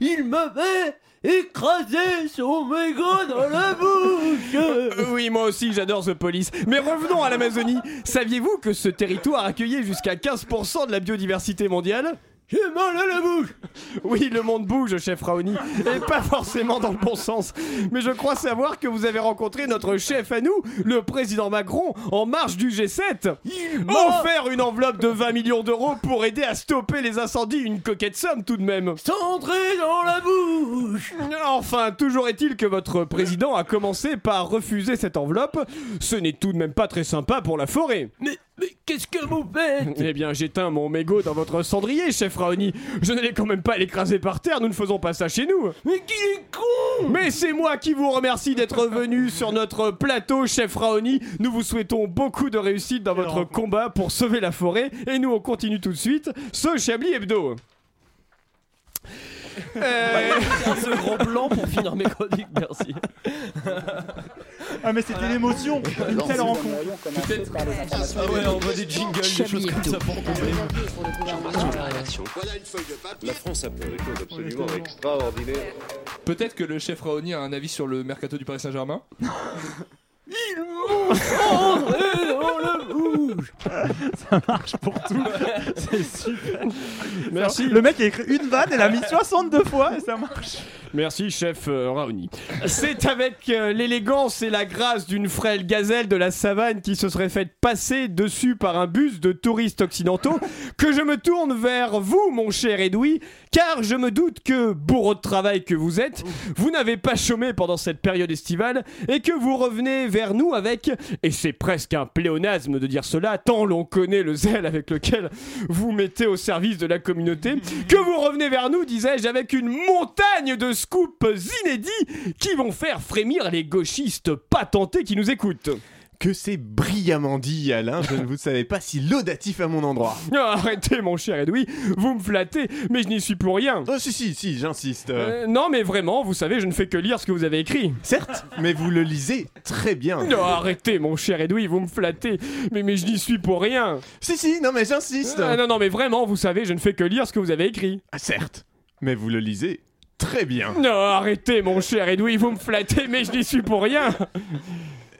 Il m'avait écrasé son mégot dans la bouche Euh, oui, moi aussi j'adore The Police. Mais revenons à l'Amazonie. Saviez-vous que ce territoire accueillait jusqu'à 15% de la biodiversité mondiale? J'ai mal à la bouche Oui, le monde bouge, chef Raoni, et pas forcément dans le bon sens. Mais je crois savoir que vous avez rencontré notre chef à nous, le président Macron, en marge du G7. Il m'a Offert une enveloppe de 20 millions d'euros pour aider à stopper les incendies, une coquette somme tout de même. cendré dans la bouche Enfin, toujours est-il que votre président a commencé par refuser cette enveloppe. Ce n'est tout de même pas très sympa pour la forêt. Mais, mais qu'est-ce que vous faites? Eh bien, j'éteins mon mégot dans votre cendrier, chef Raoni. Je n'allais quand même pas l'écraser par terre, nous ne faisons pas ça chez nous. Mais qui est con? Mais c'est moi qui vous remercie d'être venu sur notre plateau, chef Raoni. Nous vous souhaitons beaucoup de réussite dans votre combat pour sauver la forêt. Et nous, on continue tout de suite ce Chablis Hebdo. Euh, Ce gros plan pour finir mes chroniques, merci. Ah, mais c'était l'émotion d'une telle rencontre. Ah ouais, on voit des jingles, des choses comme ça pour tomber. Voilà une feuille de papier. La France a fait des choses absolument extraordinaires. Peut-être que le chef Raoni a un avis sur le mercato du Paris Saint-Germain? Bouche Ça marche pour tout. C'est super. Merci. Le mec a écrit une vanne et l'a mis 62 fois et ça marche. Merci, chef euh, Raoni. C'est avec euh, l'élégance et la grâce d'une frêle gazelle de la savane qui se serait faite passer dessus par un bus de touristes occidentaux que je me tourne vers vous, mon cher Edoui, car je me doute que, bourreau de travail que vous êtes, vous n'avez pas chômé pendant cette période estivale et que vous revenez vers nous avec, et c'est presque un pléonasme de dire cela, tant l'on connaît le zèle avec lequel vous mettez au service de la communauté, que vous revenez vers nous, disais-je, avec une montagne de scoops inédits qui vont faire frémir les gauchistes patentés qui nous écoutent. Que c'est brillamment dit, Alain. Je ne vous savais pas si laudatif à mon endroit. Ah, Arrêtez, mon cher Edoui, vous me flattez, mais je n'y suis pour rien. Oh, si, si, si, j'insiste. Euh, non, mais vraiment, vous savez, je ne fais que lire ce que vous avez écrit. Certes, mais vous le lisez très bien. Non, arrêtez, mon cher Edoui, vous me flattez, mais, mais je n'y suis pour rien. Si, si, non, mais j'insiste. Ah, non, non, mais vraiment, vous savez, je ne fais que lire ce que vous avez écrit. Ah, certes, mais vous le lisez très bien. Non, arrêtez, mon cher Edoui, vous me flattez, mais je n'y suis pour rien.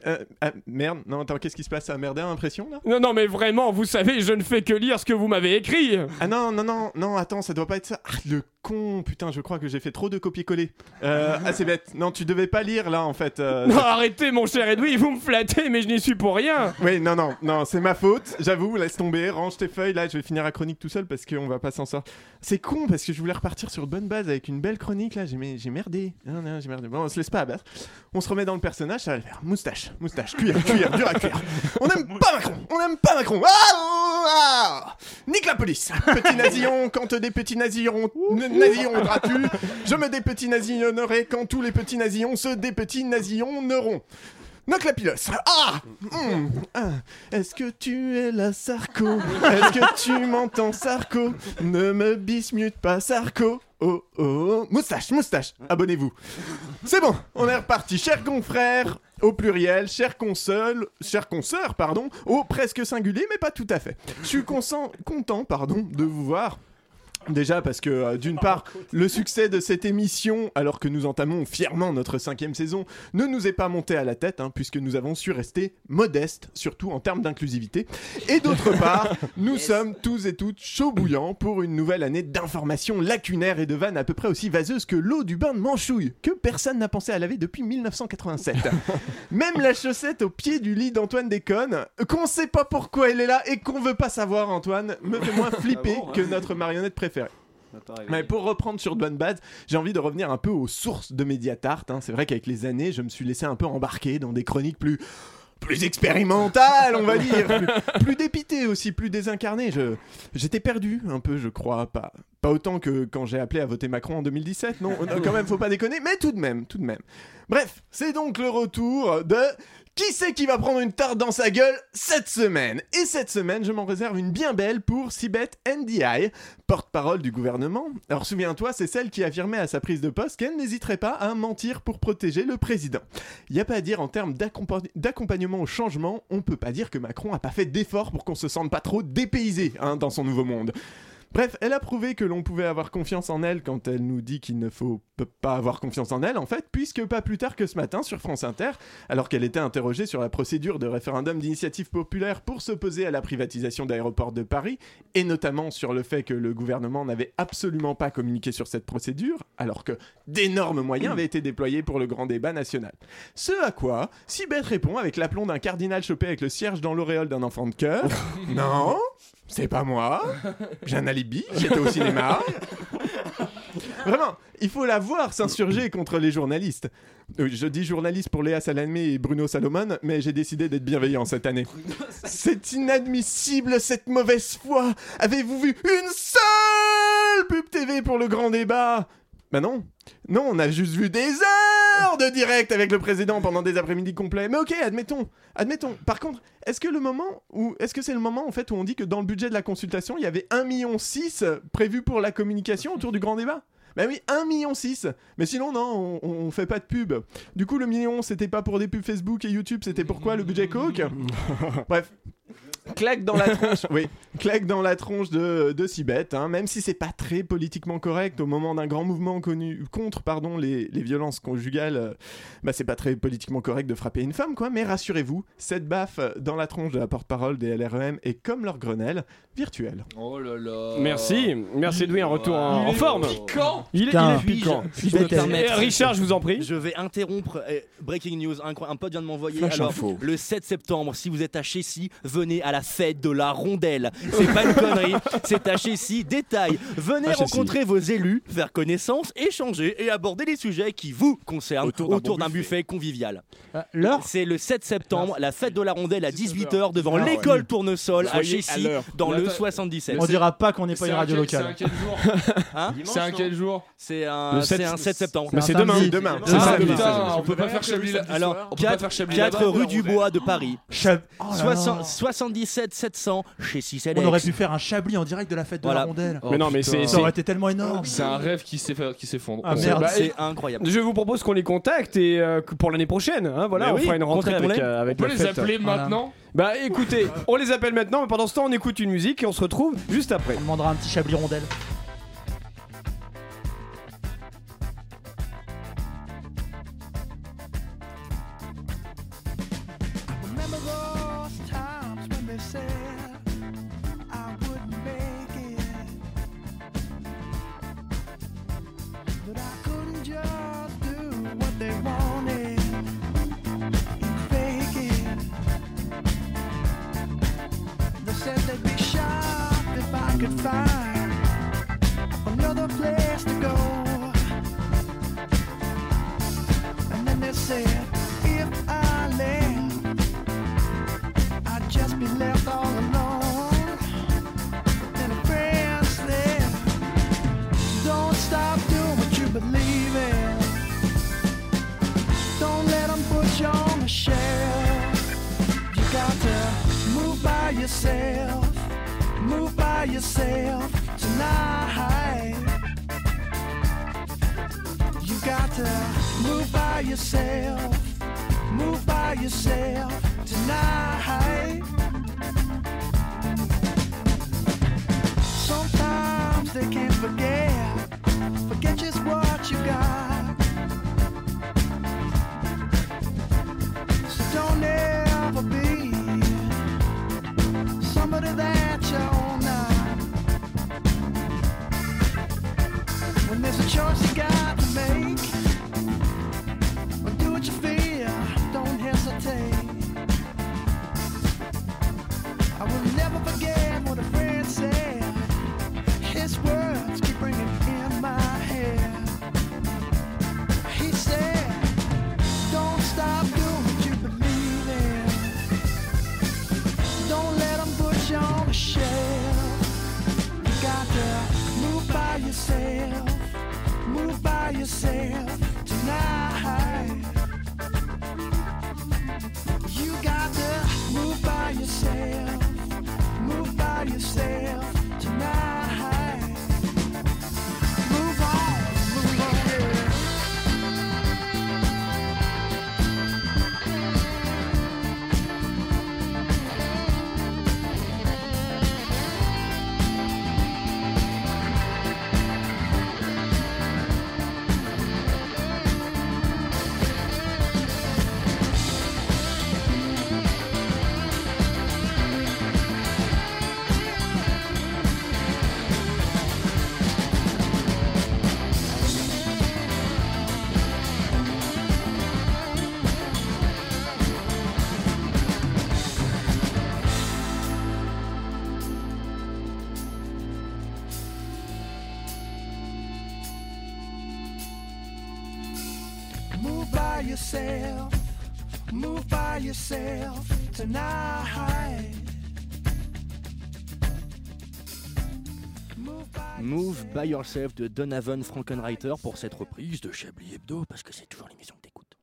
Euh, ah, merde, non, attends, qu'est-ce qui se passe? Ça a merdé l'impression là? Non, non, mais vraiment, vous savez, je ne fais que lire ce que vous m'avez écrit. Ah non, non, non, non, attends, ça doit pas être ça. Ah, le con, putain, je crois que j'ai fait trop de copier-coller. Euh, ah, c'est bête. Non, tu devais pas lire là en fait. euh, Non, arrêtez, mon cher Edoui, vous me flattez, mais je n'y suis pour rien. Oui, non, non, non, c'est ma faute, j'avoue, laisse tomber, range tes feuilles, là, je vais finir la chronique tout seul parce qu'on va pas s'en sortir. C'est con parce que je voulais repartir sur de bonne base avec une belle chronique, là, j'ai merdé. Non, non, j'ai merdé. Bon, on se laisse pas abattre. On se remet dans le personnage, ça va le faire. Moustache, moustache, cuir, cuir, dur à cuire. On aime pas Macron, on aime pas Macron. Ah, oh, ah Nique la police Petit nasillon, quand des petits nasillons, nasillons gratuits, je me des petits nasillonnerai quand tous les petits nasillons se des petits nasillonneront. Donc la pilote. Ah ah. Est-ce que tu es là, Sarko? Est-ce que tu m'entends, Sarko? Ne me bismute pas, Sarko Oh oh Moustache, moustache Abonnez-vous C'est bon, on est reparti. Chers confrères, au pluriel, chers consoles, chers consoeurs, pardon, au presque singulier, mais pas tout à fait. Je suis content, pardon, de vous voir. Déjà parce que euh, d'une part, le succès de cette émission, alors que nous entamons fièrement notre cinquième saison, ne nous est pas monté à la tête, hein, puisque nous avons su rester modestes, surtout en termes d'inclusivité. Et d'autre part, nous sommes tous et toutes chauds bouillants pour une nouvelle année d'informations lacunaires et de vannes à peu près aussi vaseuses que l'eau du bain de Manchouille, que personne n'a pensé à laver depuis 1987. Même la chaussette au pied du lit d'Antoine Déconne, qu'on sait pas pourquoi elle est là et qu'on veut pas savoir, Antoine, me fait moins flipper que notre marionnette préférée. Mais pour reprendre sur Douane Bad, j'ai envie de revenir un peu aux sources de Mediatart. hein. C'est vrai qu'avec les années, je me suis laissé un peu embarquer dans des chroniques plus plus expérimentales, on va dire, plus, plus dépitées aussi, plus désincarnées. Je j'étais perdu un peu, je crois, pas pas autant que quand j'ai appelé à voter Macron en 2017. Non, non, quand même, faut pas déconner, mais tout de même, tout de même. Bref, c'est donc le retour de qui c'est qui va prendre une tarte dans sa gueule cette semaine? Et cette semaine, je m'en réserve une bien belle pour Sibeth NDI, porte-parole du gouvernement. Alors souviens-toi, c'est celle qui affirmait à sa prise de poste qu'elle n'hésiterait pas à mentir pour protéger le président. Il y a pas à dire en termes d'accompa- d'accompagnement au changement, on peut pas dire que Macron a pas fait d'efforts pour qu'on se sente pas trop dépaysé hein, dans son nouveau monde. Bref, elle a prouvé que l'on pouvait avoir confiance en elle quand elle nous dit qu'il ne faut pas avoir confiance en elle, en fait, puisque pas plus tard que ce matin sur France Inter, alors qu'elle était interrogée sur la procédure de référendum d'initiative populaire pour s'opposer à la privatisation d'aéroports de Paris, et notamment sur le fait que le gouvernement n'avait absolument pas communiqué sur cette procédure, alors que d'énormes moyens avaient été déployés pour le grand débat national. Ce à quoi Sibeth répond avec l'aplomb d'un cardinal chopé avec le cierge dans l'auréole d'un enfant de cœur. non, c'est pas moi. J'ai un alibi, j'étais au cinéma. Vraiment, il faut la voir s'insurger contre les journalistes. Euh, Je dis journaliste pour Léa Salamé et Bruno Salomon, mais j'ai décidé d'être bienveillant cette année. C'est inadmissible cette mauvaise foi. Avez-vous vu une seule pub TV pour le grand débat? Bah non. Non, on a juste vu des heures de direct avec le président pendant des après-midi complets. Mais ok, admettons. Admettons. Par contre, est-ce que le moment où est-ce que c'est le moment en fait où on dit que dans le budget de la consultation, il y avait 1,6 million prévu pour la communication autour du grand débat? Bah oui, 1,6 million. Mais sinon, non, on, on fait pas de pub. Du coup, le million, c'était pas pour des pubs Facebook et YouTube, c'était pourquoi le budget Coke? Bref. Claque dans la tronche, oui, claque dans la tronche de, de Sibeth, hein, même si c'est pas très politiquement correct au moment d'un grand mouvement connu contre pardon, les, les violences conjugales, euh, bah c'est pas très politiquement correct de frapper une femme, quoi, mais rassurez-vous, cette baffe dans la tronche de la porte-parole des LREM est comme leur Grenelle, virtuelle. Oh là là. Merci, merci Louis, un retour en, Il en est forme. piquant. Il est, il est piquant. Permettre Eh, Richard, je vous en prie. Je vais interrompre. eh, breaking news. Un pote vient de m'envoyer. Alors, info. le 7 septembre, si vous êtes à Chessy, venez à la fête de la rondelle. C'est pas une connerie, c'est à Chessy. Détail venez À Chessy. rencontrer vos élus, faire connaissance, échanger et aborder les sujets qui vous concernent Autour autour d'un bon buffet. convivial. L'heure C'est le 7 septembre, la fête de la rondelle à 18h devant Ah ouais. l'école Tournesol à Chessy, dans le attends, 77. On dira pas qu'on n'est pas une un radio quel- C'est un locale. quel jour Hein C'est un quel jour C'est un, Le c'est 7 un 7 septembre. Mais c'est demain. Demain. C'est Ah putain, on peut pas faire Chablis Alors, on peut pas 4, faire Chablis là-bas. rue du Bois de Paris. Chab- Oh là là. 60 77 700 chez. On aurait pu faire un chablis en direct de la fête de la rondelle. Mais non, mais c'est- Ça aurait été tellement énorme. C'est un rêve qui s'effondre. Ah, merde. Bah, C'est incroyable. Je vous propose qu'on les contacte et euh, pour l'année prochaine, hein, voilà, on oui, fera une rentrée avec, euh, avec On peut la les fête. appeler Voilà. maintenant Bah écoutez, on les appelle maintenant, mais pendant ce temps, on écoute une musique et on se retrouve juste après. On demandera un petit chablis rondelle. find another place to go. And then they said, if I left, I'd just be left all alone. And don't stop doing what you believe in. Don't put you on shelf. You got to move by yourself tonight. You got to move by yourself. Move by yourself tonight. By Yourself de Donovan Frankenreiter pour cette reprise de Chablis Hebdo parce que c'est toujours l'émission que t'écoutes.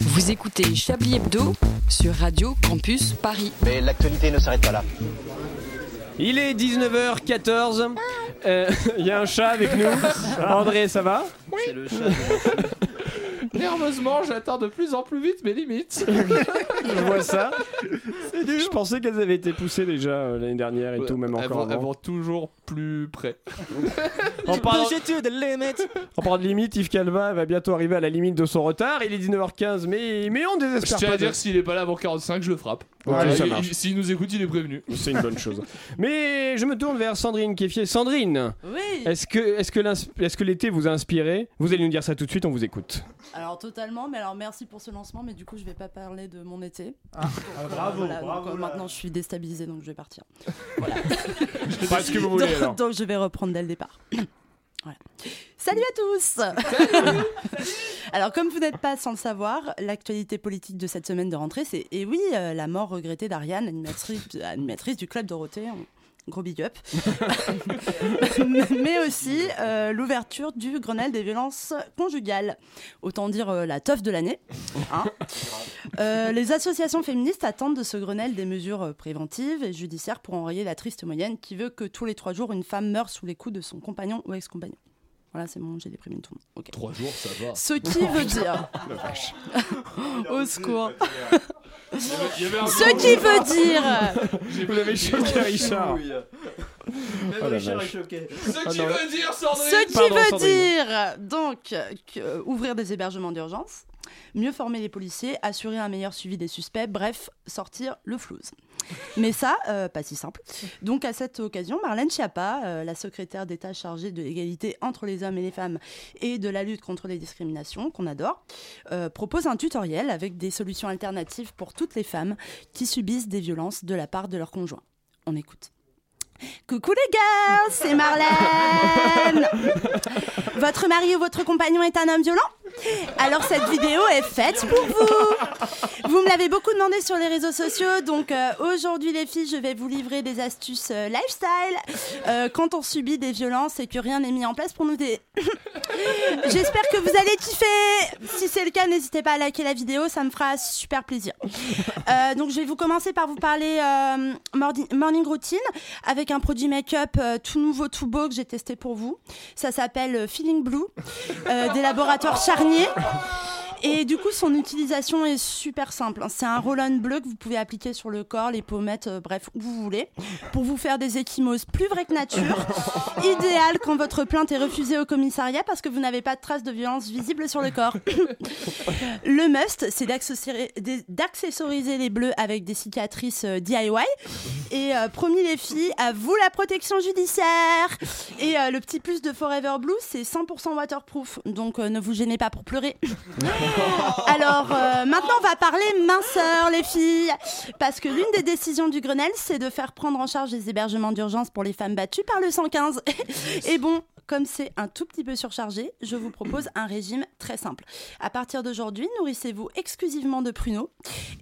Vous écoutez Chablis Hebdo sur Radio Campus Paris. Mais l'actualité ne s'arrête pas là. Il est 19h14. Euh, Il y a un chat avec nous. André, ça va? C'est le chat. Nerveusement, j'atteins de plus en plus vite mes limites. Je vois ça. Je pensais qu'elles avaient été poussées déjà euh, l'année dernière et tout, même Elles encore. elles avant. vont toujours plus près. En parlant, en parlant de limite, Yves Calva va bientôt arriver à la limite de son retard. Il est 19h15, mais, mais on Je désespère tiens pas. à dire s'il est pas là avant 45, je le frappe. Voilà, il- S'il nous écoute, il est prévenu. C'est une bonne chose. Mais je me tourne vers Sandrine Keffier. Sandrine, Oui. est-ce que, est-ce que, l'été vous a inspiré? Vous allez nous dire ça tout de suite, on vous écoute. Alors totalement, mais alors merci pour ce lancement, mais du coup je vais pas parler de mon été. Ah, bravo, Voilà, bravo, donc, euh, là. maintenant je suis déstabilisée, donc je vais partir. Pas ce que vous voulez alors. donc, je vais reprendre dès le départ. Voilà. Salut à tous Alors comme vous n'êtes pas sans le savoir, l'actualité politique de cette semaine de rentrée, c'est, et oui, euh, la mort regrettée d'Ariane, animatrice, animatrice du Club Dorothée. Gros big up. Mais aussi euh, l'ouverture du Grenelle des violences conjugales. Autant dire euh, la teuf de l'année. hein. Euh, les associations féministes attendent de ce Grenelle des mesures préventives et judiciaires pour enrayer la triste moyenne qui veut que tous les trois jours, une femme meure sous les coups de son compagnon ou ex-compagnon. Voilà, c'est bon, j'ai déprimé tout le monde. Ok. Trois jours, ça va. Ce qui veut dire. Au secours. Ce qui veut dire. Vous l'avez choqué, Richard. Oh la Richard est choqué. Ce Ah qui non. veut dire, Sandrine Ce qui Pardon, veut Sandrine. dire donc que, ouvrir des hébergements d'urgence, mieux former les policiers, assurer un meilleur suivi des suspects, bref, sortir le flouze. Mais ça, euh, pas si simple. Donc à cette occasion, Marlène Schiappa, euh, la secrétaire d'État chargée de l'égalité entre les hommes et les femmes et de la lutte contre les discriminations, qu'on adore, euh, propose un tutoriel avec des solutions alternatives pour toutes les femmes qui subissent des violences de la part de leur conjoint. On écoute. Coucou les gars, c'est Marlène Votre mari ou votre compagnon est un homme violent? Alors cette vidéo est faite pour vous Vous me l'avez beaucoup demandé sur les réseaux sociaux, donc euh, aujourd'hui les filles, je vais vous livrer des astuces euh, lifestyle euh, quand on subit des violences et que rien n'est mis en place pour nous aider. J'espère que vous allez kiffer. Si c'est le cas, n'hésitez pas à liker la vidéo, ça me fera super plaisir. Donc je vais vous commencer par vous parler mordi- morning routine avec un produit make-up tout nouveau, tout beau que j'ai testé pour vous. Ça s'appelle Feeling Blue des laboratoires Charnier. Et du coup, son utilisation est super simple. hein. C'est un roll-on bleu que vous pouvez appliquer sur le corps, les pommettes, euh, bref, où vous voulez, pour vous faire des échymoses plus vraies que nature. Idéal quand votre plainte est refusée au commissariat parce que vous n'avez pas de traces de violence visibles sur le corps. le must, c'est d'accessoriser les bleus avec des cicatrices euh, DIY. Et euh, promis les filles, à vous la protection judiciaire. Et le petit plus de Forever Blue, c'est 100% waterproof. Donc ne vous gênez pas pour pleurer. Alors euh, maintenant, on va parler minceur, les filles. Parce que l'une des décisions du Grenelle, c'est de faire prendre en charge les hébergements d'urgence pour les femmes battues par le 115. Et bon. Comme c'est un tout petit peu surchargé, je vous propose un régime très simple. À partir d'aujourd'hui, nourrissez-vous exclusivement de pruneaux.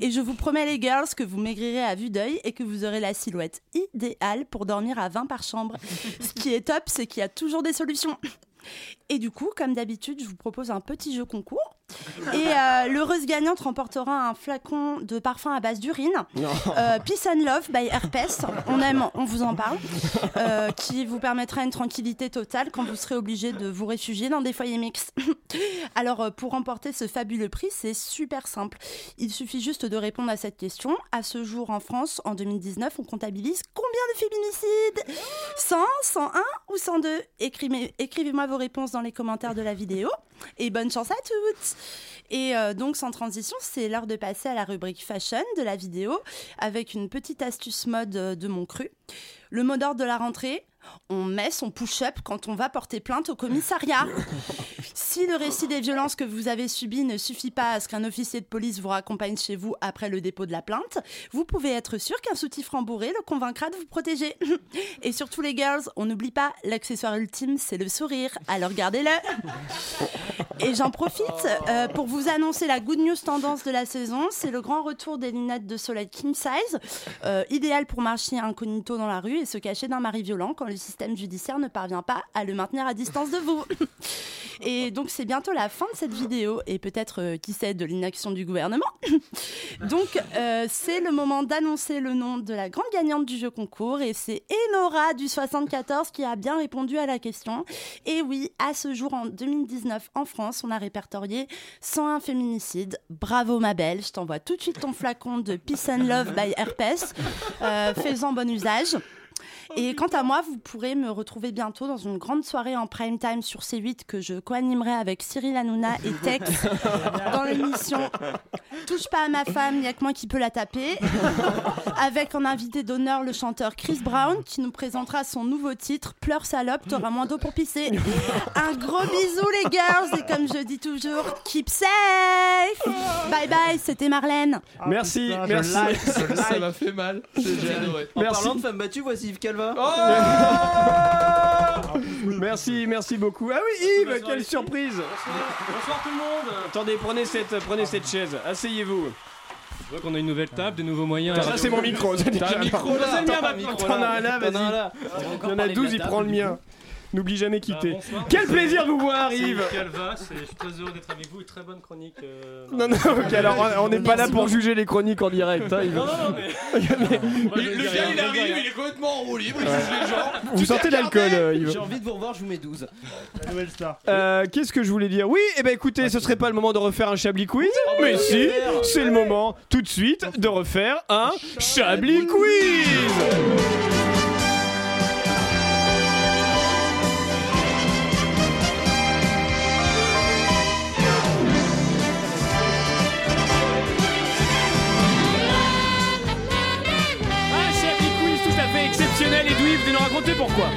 Et je vous promets, les girls, que vous maigrirez à vue d'œil et que vous aurez la silhouette idéale pour dormir à 20 par chambre. Ce qui est top, c'est qu'il y a toujours des solutions. Et du coup, comme d'habitude, je vous propose un petit jeu concours. Et euh, l'heureuse gagnante remportera un flacon de parfum à base d'urine. Euh, Peace and Love by Herpes. On aime, on vous en parle. Euh, qui vous permettra une tranquillité totale quand vous serez obligé de vous réfugier dans des foyers mixtes. Alors, pour remporter ce fabuleux prix, c'est super simple. Il suffit juste de répondre à cette question. À ce jour, en France, en 2019, on comptabilise combien de féminicides? 100, 101 ou 102 Écrivez- Écrivez-moi vos réponses dans les commentaires de la vidéo. Et bonne chance à toutes Et euh, donc, sans transition, c'est l'heure de passer à la rubrique fashion de la vidéo avec une petite astuce mode euh, de mon cru. Le mot d'ordre de la rentrée, on met son push-up quand on va porter plainte au commissariat. Si le récit des violences que vous avez subies ne suffit pas à ce qu'un officier de police vous raccompagne chez vous après le dépôt de la plainte, vous pouvez être sûr qu'un soutif rembourré le convaincra de vous protéger. Et surtout les girls, on n'oublie pas, l'accessoire ultime, c'est le sourire, alors gardez-le. Et j'en profite euh, pour vous annoncer la good news tendance de la saison. C'est le grand retour des lunettes de soleil king size, euh, idéal pour marcher incognito dans la rue et se cacher d'un mari violent quand le système judiciaire ne parvient pas à le maintenir à distance de vous. Et donc c'est bientôt la fin de cette vidéo et peut-être euh, qui sait de l'inaction du gouvernement. donc euh, c'est le moment d'annoncer le nom de la grande gagnante du jeu concours et c'est Enora du 74 qui a bien répondu à la question. Et oui, à ce jour en 2019 en France, on a répertorié 101 féminicides. Bravo ma belle, je t'envoie tout de suite ton flacon de Peace and Love by Herpes. Euh, Fais-en bon usage. Et quant à moi, vous pourrez me retrouver bientôt dans une grande soirée en prime time sur C8 que je co-animerai avec Cyril Hanouna et Tex dans l'émission Touche pas à ma femme, il n'y a que moi qui peux la taper. Avec en invité d'honneur le chanteur Chris Brown qui nous présentera son nouveau titre Pleure salope, t'auras moins d'eau pour pisser. Un gros bisou les girls et comme je dis toujours, keep safe. Bye bye, c'était Marlène. Merci, merci. Ça m'a fait mal. J'ai adoré. En Merci. parlant de femmes battues, voici Yves Calva. Merci, merci beaucoup. Ah oui, Yves, quelle surprise Bonsoir tout le monde Attendez, prenez cette, prenez cette chaise, asseyez-vous. Je vois qu'on a une nouvelle table, des nouveaux moyens. Ça, c'est mon micro. T'as un micro là T'en as un là, T'en as un là. vas-y. Il y en a parler de 12, la il prend le mien. N'oublie jamais quitter. Bah, bonsoir. Quel plaisir de vous voir, Yves Calva, je suis très heureux d'être avec vous. Très bonne chronique. euh, Non, non, ok, alors on- n'est pas là pour juger les chroniques en direct. hein, Yves. Non, non, non, mais. Moi, Le gars, il arrive, il est complètement en roue libre, il juge les gens. Vous sentez l'alcool, euh, Yves J'ai envie de vous revoir, je vous mets 12. La nouvelle star. Euh, Qu'est-ce que je voulais dire? Oui, eh ben écoutez, ce serait pas le moment de refaire un Chablis quiz Mais si, c'est le moment tout de suite de refaire un Chablis quiz nous raconter pourquoi.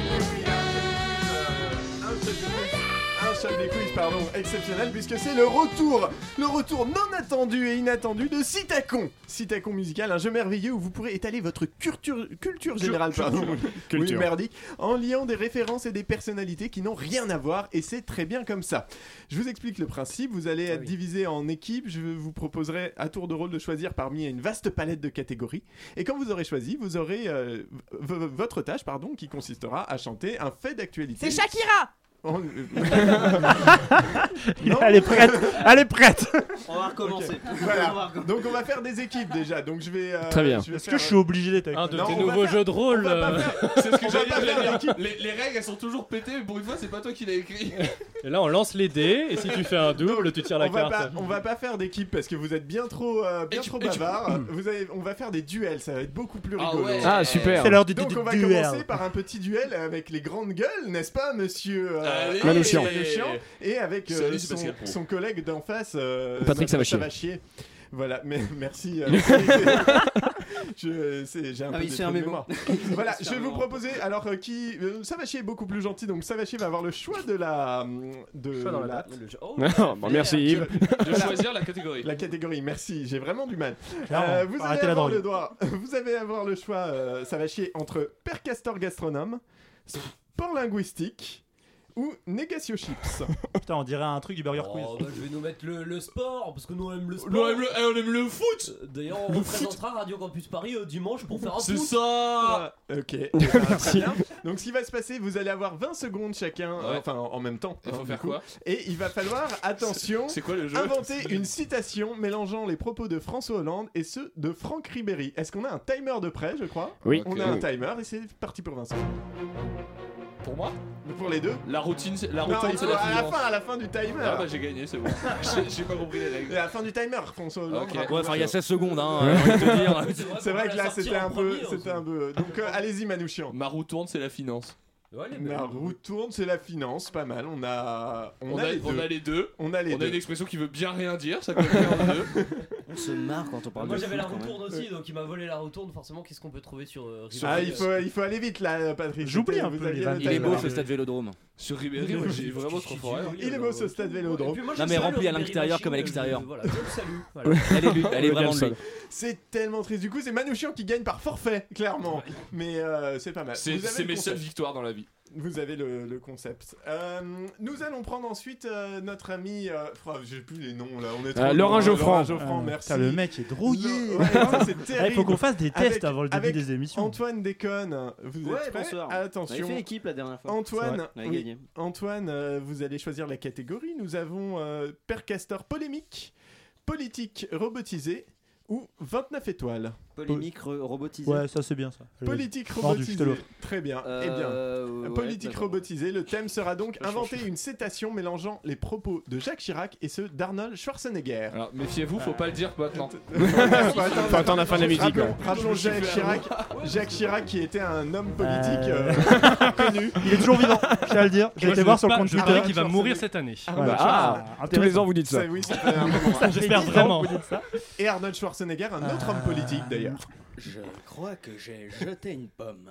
Un Chablis Quiz, pardon, exceptionnel, puisque c'est le retour, le retour non attendu et inattendu de Citacon. Citacon musical, un jeu merveilleux où vous pourrez étaler votre culture, culture générale, pardon, Culture. Oui, merdique, en liant des références et des personnalités qui n'ont rien à voir, et c'est très bien comme ça. Je vous explique le principe, vous allez être divisé en équipes, je vous proposerai à tour de rôle de choisir parmi une vaste palette de catégories, et quand vous aurez choisi, vous aurez euh, votre tâche, pardon, qui consistera à chanter un fait d'actualité. C'est Shakira On- Elle est prête. Elle est prête. On va recommencer. Voilà. Donc on va faire des équipes déjà. Donc je vais. euh, Très bien. Est-ce faire- que je suis obligé d'être avec Un de Non, tes va nouveaux faire- jeux de rôle. va euh, C'est ce que va j'allais dire. Les, les règles elles sont toujours pétées, mais pour une fois c'est pas toi qui l'as écrit. Et là, on lance les dés, et si tu fais un double, tu tires la on va, carte. pas, on va pas faire d'équipe parce que vous êtes bien trop, euh, bien trop bavard. Vous avez, on va faire des duels, ça va être beaucoup plus Ah rigolo. ouais. Ah, super. C'est l'heure du, du- Donc on va duel. commencer par un petit duel avec les grandes gueules, n'est-ce pas, monsieur euh, Allez. Manouchian. Manouchian, et avec euh, Salut, son, collègue d'en face, euh, Patrick Savachier. Savachier. Voilà, mais merci. euh, j'ai un Ah peu oui, de mémo. mémoire. voilà, je vais vous proposer. Alors, euh, qui euh, Savachier est beaucoup plus gentil, donc Savachier va avoir le choix de la de Choix dans la la, Oh, Non, bon, merci Yves. De choisir la catégorie. la catégorie. Merci, j'ai vraiment du mal. Euh, vous, allez avoir le droit, vous allez avoir le choix, euh, Savachier, entre Père Castor gastronome, sport linguistique ou Négatio Chips. Putain, on dirait un truc du Burger Quiz. Oh, bah, je vais nous mettre le, le sport, parce que nous on aime le sport. On aime le, eh, on aime le foot Euh, D'ailleurs, on représentera Radio Campus Paris euh, dimanche pour faire un C'est foot. ça Ok. Merci. Donc, ce qui va se passer, vous allez avoir 20 secondes chacun, Ouais. euh, enfin en en même temps. Il hein, faut du faire coup. quoi Et il va falloir, attention, C'est quoi le jeu inventer une citation mélangeant les propos de François Hollande et ceux de Franck Ribéry. Est-ce qu'on a un timer de près, je crois Oui. On a un timer et c'est parti pour Vincent. Pour moi Pour les deux La routine, c'est- la Non, routine c'est la à la fin, à la fin du timer. Ah bah j'ai gagné, c'est bon. J'ai- J'ai pas compris les Et règles. à la fin du timer, François Hollande. Ok. Ouais, enfin, il y a 16 secondes, hein. j'ai envie de te dire. C'est vrai que là, c'était un peu, c'était un peu. Donc, euh, allez-y, Manouchian. Ma roue tourne, c'est la finance. La roue tourne, c'est la finance, pas mal. On a, on, On a, a, les on deux. a les deux. On a les On a deux. une expression qui veut bien rien dire, ça connaît bien les deux. On se marre quand on parle Moi de j'avais la foot, quand même. retourne aussi, donc il m'a volé la retourne. Forcément, qu'est-ce qu'on peut trouver sur euh, Ah, Ribéry, il euh, faut, il faut aller vite là, Patrick. J'oublie un vous peu aviez les le. Il est beau ce stade Vélodrome. Sur Ribéry, moi j'ai vraiment trop fort. Il est beau ce stade Vélodrome. Et puis moi, Non, mais salue rempli à Ribéry l'intérieur Machine, comme à l'extérieur. je- Voilà, je le salue. Voilà. Elle est, lui, elle est vraiment de lui. C'est tellement triste. Du coup, c'est Manouchian qui gagne par forfait, clairement. Mais euh, c'est pas mal. C'est Vous avez c'est le mes seules victoires dans la vie. Vous avez le, le concept. Euh, nous allons prendre ensuite euh, notre ami. Euh, oh, J'ai plus les noms là. On est trop Euh, Laurent loin. Geoffrand. Laurent Geoffrand, Ah, merci. putain, le mec est drouillé. Le- ouais, ça, c'est Il faut qu'on fasse des tests Avec- avant le début avec des émissions. Antoine Déconne, vous Ouais, êtes prêts bonsoir. On Attention. fait équipe la dernière fois. Antoine, On oui. Antoine, euh, vous allez choisir la catégorie. Nous avons euh, Père Castor polémique, politique robotisé ou 29 étoiles. Polémique robotisée. Ouais, ça c'est bien ça. Politique robotisée. Très bien. Euh, eh bien. ouais, Politique robotisée, le thème sera donc inventer une citation mélangeant les propos de Jacques Chirac et ceux d'Arnold Schwarzenegger. Alors méfiez-vous, faut pas le dire maintenant. Faut attendre la fin de la musique, Rappelons, Jacques Chirac, Jacques Chirac qui était un homme politique Euh, euh, connu. Il est toujours vivant, je tiens à le dire. J'ai été voir sur le compte je Twitter. qu'il va mourir cette année. Voilà. Ah, tous intéressant. les ans vous dites ça. J'espère vraiment. ans que vous dites ça. Et Arnold Schwarzenegger, un autre homme politique d'ailleurs. Je crois que j'ai jeté une pomme.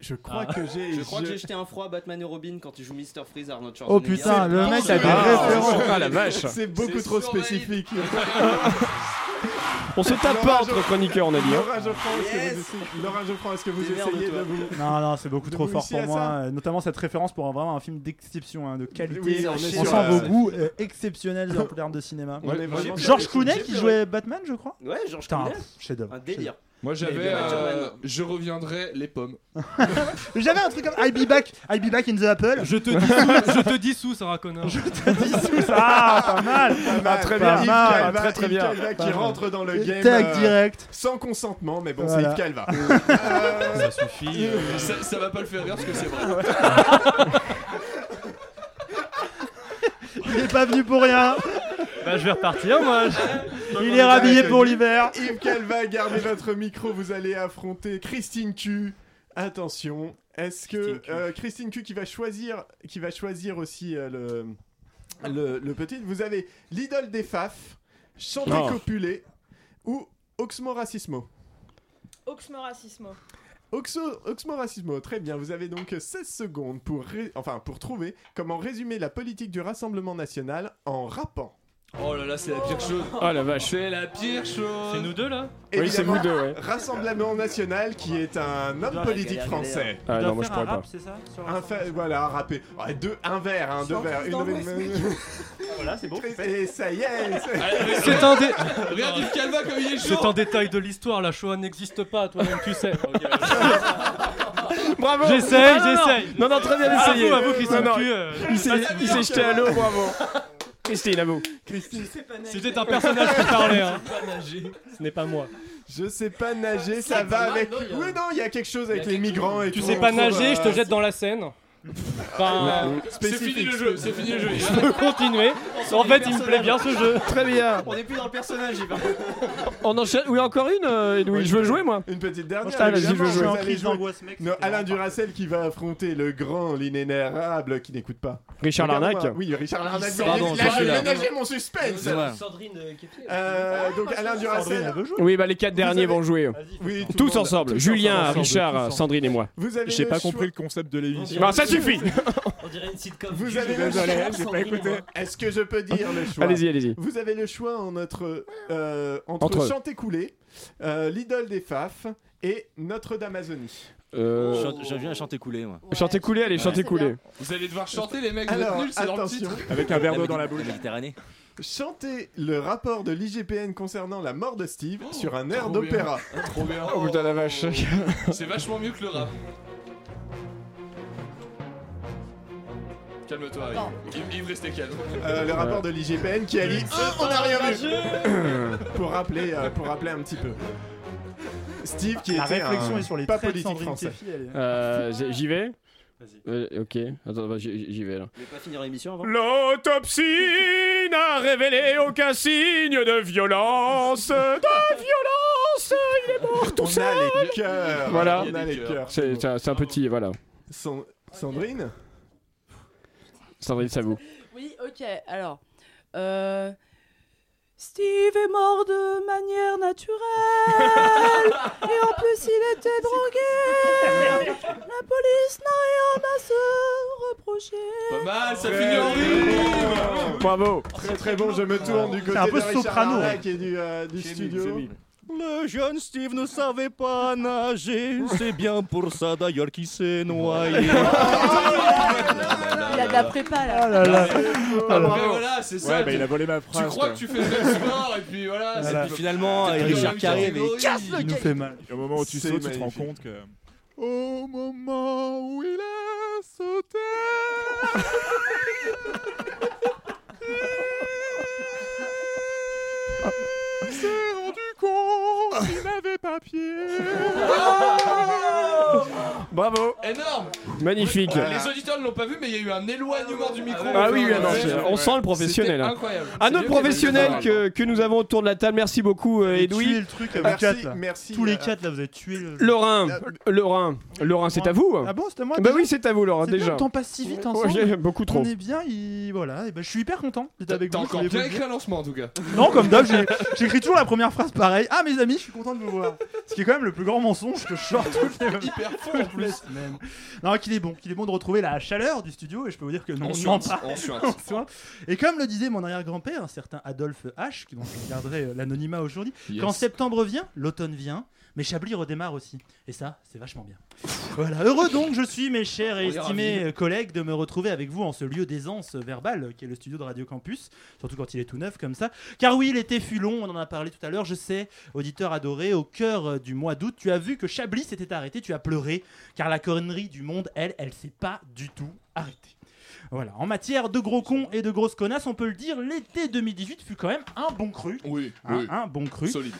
Je crois Ah. que j'ai. Je crois que j'ai jeté un froid à Batman et Robin quand il joue Mr. Freeze Arnold Oh putain, le mec a des références. Ah la vache. C'est beaucoup trop spécifique. On se tape pas entre chroniqueurs, on a dit. hein. Laura Geoffrand, est-ce que vous essayez, Laura Geoffrand, est-ce que vous Démerde-toi. essayez de vous. Non, non, c'est beaucoup trop fort pour moi. ça euh, Notamment cette référence pour un- vraiment un film d'exception, hein, de qualité. On sent vos goûts euh, exceptionnels en termes de cinéma. On est vraiment- George j'ai- Clooney qui jouait Batman, je crois. Ouais, George Putain, Clooney. Un délire. Moi j'avais. Euh, je reviendrai les pommes. J'avais un truc comme I'll be back, I'll be back in the Apple. Je te dissous, je te dissous, Sarah Connor. Je te dis sous ça. Ah, pas mal. Ah, très pas bien. mal. Yves très, très Calva- bien. Yves Calva qui Pas mal. rentre dans le game Tac, euh, direct. sans consentement, mais bon, Voilà. c'est Yves Calva. Euh, Ça suffit. euh, Ça, ça va pas le faire rire parce que c'est vrai. Il est pas venu pour rien. Bah, je vais repartir, moi. Il est rhabillé pour l'hiver. Yves Calva, gardez votre micro, vous allez affronter Christine Q. Attention, est-ce que Christine Q. euh, Christine Q qui va choisir, qui va choisir aussi euh, le, le, le petit, vous avez l'idole des faf, chanter Oh. copulé ou Oxmo Racismo? Oxmo Racismo. Oxo, Oxmo Racismo, très bien, vous avez donc 16 secondes pour, ré- enfin, pour trouver comment résumer la politique du Rassemblement National en rappant. Oh là là, c'est la pire chose. Oh la vache. C'est la pire chose. C'est nous deux là Oui, c'est vous deux, ouais. Rassemblement National qui est un homme politique français. Ah non, moi je pourrais rap, pas. c'est ça Un fa- voilà, un râpé. Ouais, deux, un verre, hein, deux verres. Une... le Voilà, c'est bon. Et ça y est. c'est- C'est un, dé- Regarde Yves Calva comme il est c'est chaud. un détail de l'histoire, la Shoah n'existe pas, toi-même tu sais. Bravo J'essaye, Non, non, non. j'essaye. Non, non, très bien À essayé. vous, à vous, Christine Non, non, Q, euh, il s'est jeté à l'eau, bravo. Christine, à vous. C'était un personnage qui parlait. Hein. Ce n'est pas moi. Je sais pas nager, ça va avec. Oui, non, il y a quelque chose avec les migrants et Tu tout. sais pas nager, je te jette dans la Seine. Enfin, C'est fini le jeu, c'est fini le jeu. je peux continuer. En fait, il me plaît bien ce jeu. Très bien. On est plus dans le personnage, il va. On enchaîne. Oui, encore une, euh, Edoui. Je veux jouer, moi. Une petite dernière. Ah, vas-y, je veux jouer. vous en allez crise jouer. d'angoisse, mec, Non, Alain Duracel qui va affronter le grand, l'inénérable qui n'écoute pas. Richard. Larnac. Oui, Richard Larnac. Pardon, vais là. ménager mon suspense. Sandrine euh. Euh, donc Alain Sandrine, Duracel. elle veut jouer. Oui, bah les quatre derniers vont jouer. Tous ensemble. Julien. Richard. Sandrine et moi. Vous avez J'ai pas compris le concept de l'émission. Suffit. On dirait une sitcom. Vous avez le désolé, choix. j'ai pas écouté. Est-ce que je peux dire le choix Allez-y, allez-y. Vous avez le choix en notre, euh, entre, Entre. Chantécoulé, euh, l'idole des Faf et Notre-Dame-Amazonie. Euh, Chante- Je viens à chanter couler, moi. Chantez couler, allez, chantez couler. Vous allez devoir chanter les mecs, vous Alors, êtes nuls, c'est dans le attention. titre. Avec un verre d'eau dans la bouche. Méditerranée. Chantez le rapport de l'IGPN concernant la mort de Steve sur un air trop d'opéra. Trop bien. Oh putain la vache. C'est vachement mieux que le rap. Calme-toi, Yves. Restez calme. Euh, le rapport de l'IGPN qui a dit Ah, on n'a rien vu pour rappeler euh, pour rappeler un petit peu Steve qui La était réflexion un est sur les pas traits de politique Sandrine français elle est- Euh, J'y vais Euh, Ok. Attends, bah, j'y j'y vais là. Je vais pas finir l'émission avant? L'autopsie n'a révélé aucun signe de violence. De violence Il est mort tout on seul a les cœurs Voilà. on a les cœurs C'est c'est un, c'est un petit, voilà. San- Sandrine? Sandrine, c'est à vous. Oui, ok, alors. Euh... Steve est mort de manière naturelle et en plus il était drogué. La police n'a rien à se reprocher. Pas mal, ça finit en rime. Bravo très très bon je me tourne du côté un peu de Richard soprano, et du, euh, du studio Le jeune Steve ne savait pas nager. C'est bien pour ça d'ailleurs qu'il s'est noyé. Il a de la prépa là. Ah là là. Après, voilà, c'est ça. Ouais, bah tu- il a volé ma Tu phrase. crois quoi. que tu fais le sport et puis voilà. C'est- Et puis finalement, pris Richard le Carré avait catégorie. casse Il nous fait mal. Et au moment où tu C'est sautes, tu te rends magnifique. compte que. Au moment où il a sauté. il pied. Bravo Énorme. Magnifique Euh, Les auditeurs ne l'ont pas vu, mais il y a eu un éloignement du micro. Ah oui, non, c'est- on sent le professionnel. Hein. incroyable. Un autre professionnel que, que nous avons autour de la table. Merci beaucoup, euh, Edoui. le truc à vous Merci, quatre là. merci, Tous les euh, quatre là, vous avez tué le. Laurent, Laurent, Laurent, c'est à vous Ah bon, c'était moi Bah déjà oui, c'est à vous, Laurent, C'est bien, déjà. Le temps passe si vite Ouais, ensemble. j'ai beaucoup trop. On est bien, il... voilà. Et ben, je suis hyper content d'être T'as avec t'as vous. encore je voulais bien vous le écrit un lancement en tout cas. Non, comme d'hab, j'ai- j'écris toujours la première phrase pareil. Ah, mes amis, je suis content de vous Ce qui est quand même le plus grand mensonge que je sors toutes les Hyper faux en plus. semaines. Non, qu'il est bon, qu'il est bon de retrouver la chaleur du studio et je peux vous dire que non, On suinte, pas. on suinte. On suinte. Et comme le disait mon arrière-grand-père, un certain Adolphe H, dont je garderai euh, l'anonymat aujourd'hui, Yes. quand septembre vient, l'automne vient, mais Chablis redémarre aussi. Et ça, c'est vachement bien. Voilà, heureux donc je suis, mes chers et estimés euh, collègues, de me retrouver avec vous en ce lieu d'aisance verbale euh, qui est le studio de Radio Campus, surtout quand il est tout neuf comme ça. Car oui, l'été fut long, on en a parlé tout à l'heure, je sais, auditeur adoré, au cœur euh, du mois d'août, tu as vu que Chablis s'était arrêté, tu as pleuré, car la connerie du monde, elle, elle s'est pas du tout arrêtée. Voilà, en matière de gros cons et de grosses connasses, on peut le dire, l'été 2018 fut quand même un bon cru. Oui, oui. un bon cru. Solide.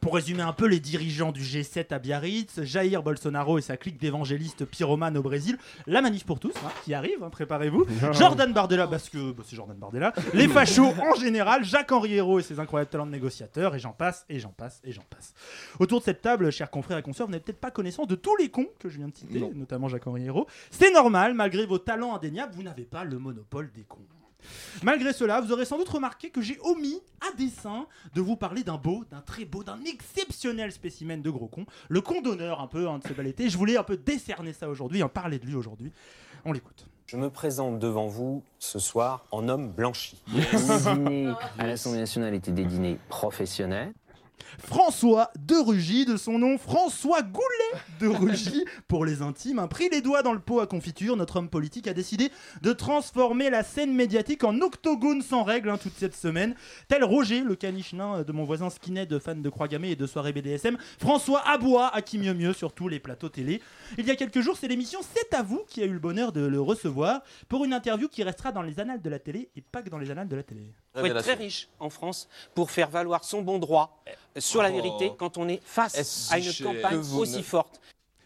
Pour résumer un peu, les dirigeants du G7 à Biarritz, Jair Bolsonaro et sa clique d'évangélistes pyromanes au Brésil, la manif pour tous, hein, qui arrive, hein, préparez-vous, Jordan Bardella, parce que bah, c'est Jordan Bardella, les fachos en général, Jacques-Henri Hérault et ses incroyables talents de négociateur, et j'en passe, et j'en passe, et j'en passe. Autour de cette table, chers confrères et consoeurs, vous n'avez peut-être pas connaissance de tous les cons que je viens de citer, Non. notamment Jacques-Henri Hérault. C'est normal, malgré vos talents indéniables, vous n'avez pas le monopole des cons. Malgré cela, vous aurez sans doute remarqué que j'ai omis à dessein de vous parler d'un beau, d'un très beau, d'un exceptionnel spécimen de gros con, le con d'honneur un peu hein, de ce bel été. Je voulais un peu décerner ça aujourd'hui, en parler de lui aujourd'hui. On l'écoute. Je me présente devant vous ce soir en homme blanchi. Les dîners à l'Assemblée nationale étaient des dîners professionnels. François de Rugy, de son nom François Goulet de Rugy, pour les intimes, a pris les doigts dans le pot à confiture. Notre homme politique a décidé de transformer la scène médiatique en octogone sans règles hein, toute cette semaine. Tel Roger, le caniche nain de mon voisin skinhead, fan de croix gammée et de soirées BDSM, François aboie à qui mieux mieux sur tous les plateaux télé. Il y a quelques jours, c'est l'émission C'est à vous qui a eu le bonheur de le recevoir pour une interview qui restera dans les annales de la télé et pas que dans les annales de la télé. Il faut être très riche en France pour faire valoir son bon droit sur la Oh. vérité quand on est face Est-ce à une campagne aussi forte.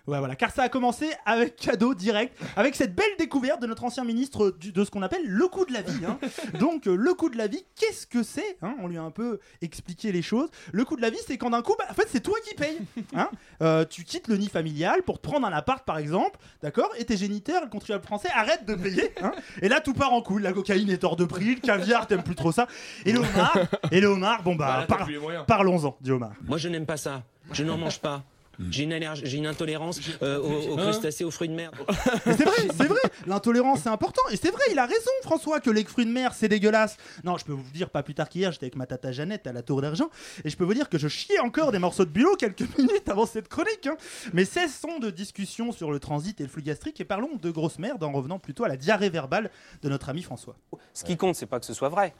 Ouais, voilà, car ça a commencé avec cadeau direct, avec cette belle découverte de notre ancien ministre du- de ce qu'on appelle le coup de la vie. hein. Donc, euh, le coup de la vie, qu'est-ce que c'est hein? On lui a un peu expliqué les choses. Le coup de la vie, c'est quand d'un coup, bah, en fait, c'est toi qui payes. hein. Euh, tu quittes le nid familial pour te prendre un appart, par exemple, d'accord? Et tes géniteurs, le contribuable français, arrêtent de payer. hein. et là, tout part en couille. La cocaïne est hors de prix, le caviar, t'aimes plus trop ça. Et le homard, et le homard, bon bah, Bah, par- parlons-en, dit Omar. Moi, je n'aime pas ça. Je n'en mange pas. J'ai une, allergie- j'ai une intolérance euh, aux, aux Hein crustacés, aux fruits de mer. C'est vrai, c'est vrai, l'intolérance c'est important. Et c'est vrai, il a raison, François, que les fruits de mer c'est dégueulasse. Non, je peux vous dire, pas plus tard qu'hier, j'étais avec ma tata Jeannette à la Tour d'Argent, et je peux vous dire que je chiais encore des morceaux de bulot quelques minutes avant cette chronique. hein. Mais cessons de discussion sur le transit et le flux gastrique, et parlons de grosse merde en revenant plutôt à la diarrhée verbale de notre ami François. Ce qui compte, c'est pas que ce soit vrai.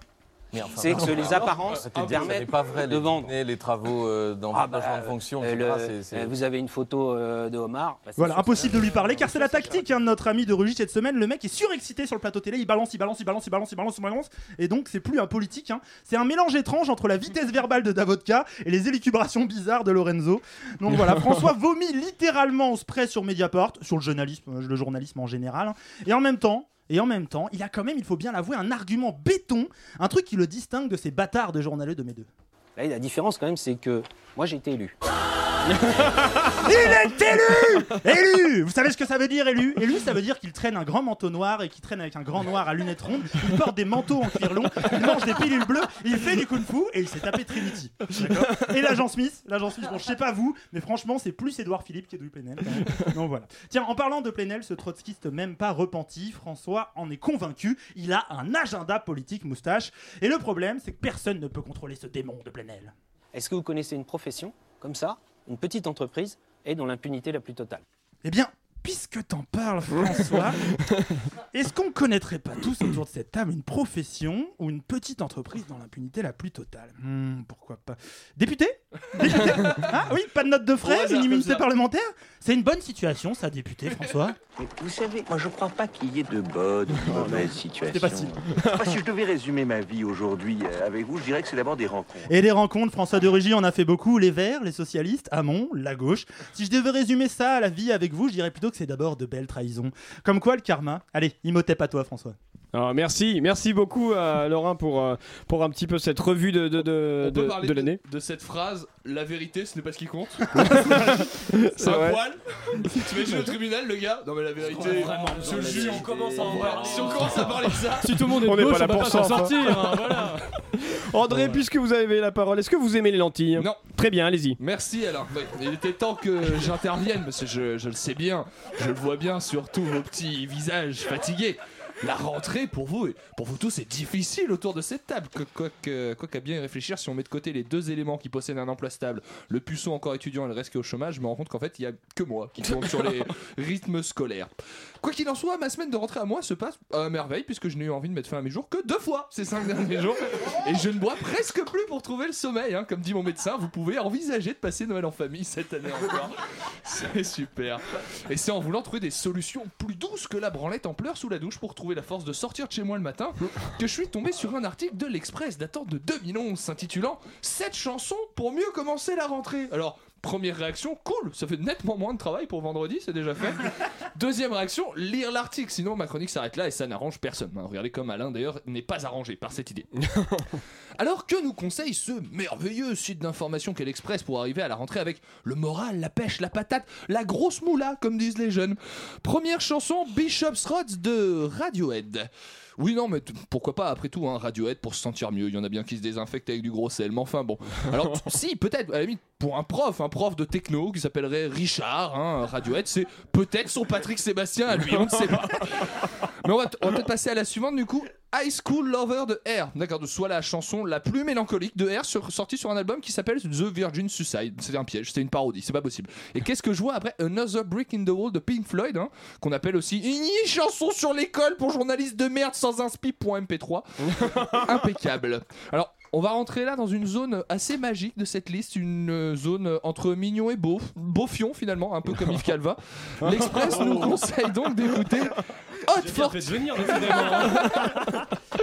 Enfin, c'est que les apparences non, permettent c'est pas vrai, de les vendre. les travaux euh, Ah bah, de fonction, euh, euh, vous avez une photo euh, de Omar. bah, Voilà, impossible de lui parler car c'est la tactique hein, de notre ami de Rugy cette semaine. Le mec est surexcité sur le plateau télé, il balance, il balance, il balance, il balance, il balance, il balance. Et donc c'est plus un politique. hein. C'est un mélange étrange entre la vitesse verbale de Davodka et les élucubrations bizarres de Lorenzo. Donc voilà, François vomit littéralement au spray sur Mediapart, sur le journalisme, le journalisme en général. hein. Et en même temps. Et en même temps, il a quand même, il faut bien l'avouer, un argument béton, un truc qui le distingue de ces bâtards de journaleux de mes deux. La différence quand même, c'est que moi j'ai été élu. Il est élu Élu Vous savez ce que ça veut dire, élu? Élu, ça veut dire qu'il traîne un grand manteau noir et qu'il traîne avec un grand noir à lunettes rondes. Il porte des manteaux en cuir long, il mange des pilules bleues, il fait du kung-fu et il s'est tapé Trinity. Et l'agent Smith, l'agent Smith, bon, je sais pas vous, mais franchement, c'est plus Édouard Philippe qu'Edoui Plenel. Donc voilà. Tiens, en parlant de Plenel, ce trotskiste même pas repenti, François en est convaincu. Il a un agenda politique moustache. Et le problème, c'est que personne ne peut contrôler ce démon de Plenel. Est-ce que vous connaissez une profession comme ça, une petite entreprise, et dont l'impunité la plus totale. Eh bien, puisque t'en parles, François, est-ce qu'on connaîtrait pas tous autour de cette table une profession ou une petite entreprise dans l'impunité la plus totale? Hmm, Pourquoi pas Député? Député? Ah oui, pas de note de frais, une immunité parlementaire? C'est une bonne situation, ça, député, François Mais vous savez, moi je crois pas qu'il y ait de bonnes ou de mauvaises situations. pas si. Moi, si je devais résumer ma vie aujourd'hui euh, avec vous, je dirais que c'est d'abord des rencontres. Et des rencontres, François de Rugy en a fait beaucoup. Les Verts, les socialistes, Hamon, la gauche. Si je devais résumer ça à la vie avec vous, je dirais plutôt c'est d'abord de belles trahisons. Comme quoi, le karma. Allez, Imhotep à toi, François. Alors, merci, merci beaucoup à Laurent pour, euh, pour un petit peu cette revue de, de, de, On peut de- parler de de, l'année. de cette phrase la vérité, ce n'est pas ce qui compte. C'est C'est un vrai. poil. Tu imagines au tribunal, le gars? Non, mais la vérité, vraiment le vérité. on commence à en parler. Si on commence à parler de ça, Si tout le monde est de On n'est gauche, pas là on va pour pas ça, s'en enfin. sortir. hein, voilà. André, puisque vous avez la parole, est-ce que vous aimez les lentilles? Non. Très bien, allez-y. Merci alors. Ouais, Il était temps que j'intervienne parce que je, je le sais bien, je le vois bien sur tous vos petits visages fatigués. La rentrée pour vous, et pour vous tous, est difficile autour de cette table. Quoi quoi qu'à bien y réfléchir, si on met de côté les deux éléments qui possèdent un emploi stable, le puceau encore étudiant et le reste qui est au chômage, je me rends compte qu'en fait, il y a que moi qui tourne sur les rythmes scolaires. Quoi qu'il en soit, ma semaine de rentrée à moi se passe à merveille puisque je n'ai eu envie de mettre fin à mes jours que deux fois ces cinq derniers jours. Et je ne bois presque plus pour trouver le sommeil. hein. Comme dit mon médecin, vous pouvez envisager de passer Noël en famille cette année encore. C'est super. Et c'est en voulant trouver des solutions plus douces que la branlette en pleurs sous la douche pour trouver la force de sortir de chez moi le matin que je suis tombé sur un article de l'Express datant de 2011 s'intitulant 7 chansons pour mieux commencer la rentrée. Alors, Première réaction, cool, ça fait nettement moins de travail pour vendredi, c'est déjà fait. Deuxième réaction, lire l'article, sinon ma chronique s'arrête là et ça n'arrange personne. hein. Regardez comme Alain d'ailleurs n'est pas arrangé par cette idée. Alors que nous conseille ce merveilleux site d'information qu'est l'Express pour arriver à la rentrée avec le moral, la pêche, la patate, la grosse moula, comme disent les jeunes? Première chanson, Bishop's Rods de Radiohead. Oui, non, mais pourquoi pas, après tout, hein, Radiohead pour se sentir mieux. Il y en a bien qui se désinfectent avec du gros sel, mais enfin bon. Alors, si, peut-être, à la limite, pour un prof, un prof de techno qui s'appellerait Richard, hein, Radiohead, c'est peut-être son Patrick Sébastien à lui, on ne sait pas. Mais on va, on va peut-être passer à la suivante du coup. High School Lover de R. D'accord, de soit la chanson la plus mélancolique de R sur- sortie sur un album qui s'appelle The Virgin Suicide. C'était un piège, c'était une parodie, c'est pas possible. Et qu'est-ce que je vois après? Another Brick in the Wall de Pink Floyd, hein, qu'on appelle aussi une chanson sur l'école pour journalistes de merde sans inspi.mp3. Impeccable. Alors, on va rentrer là dans une zone assez magique de cette liste, une euh, zone entre mignon et beau, beaufion finalement, un peu comme Yves Calva. L'Express nous conseille donc d'écouter Hot Fort.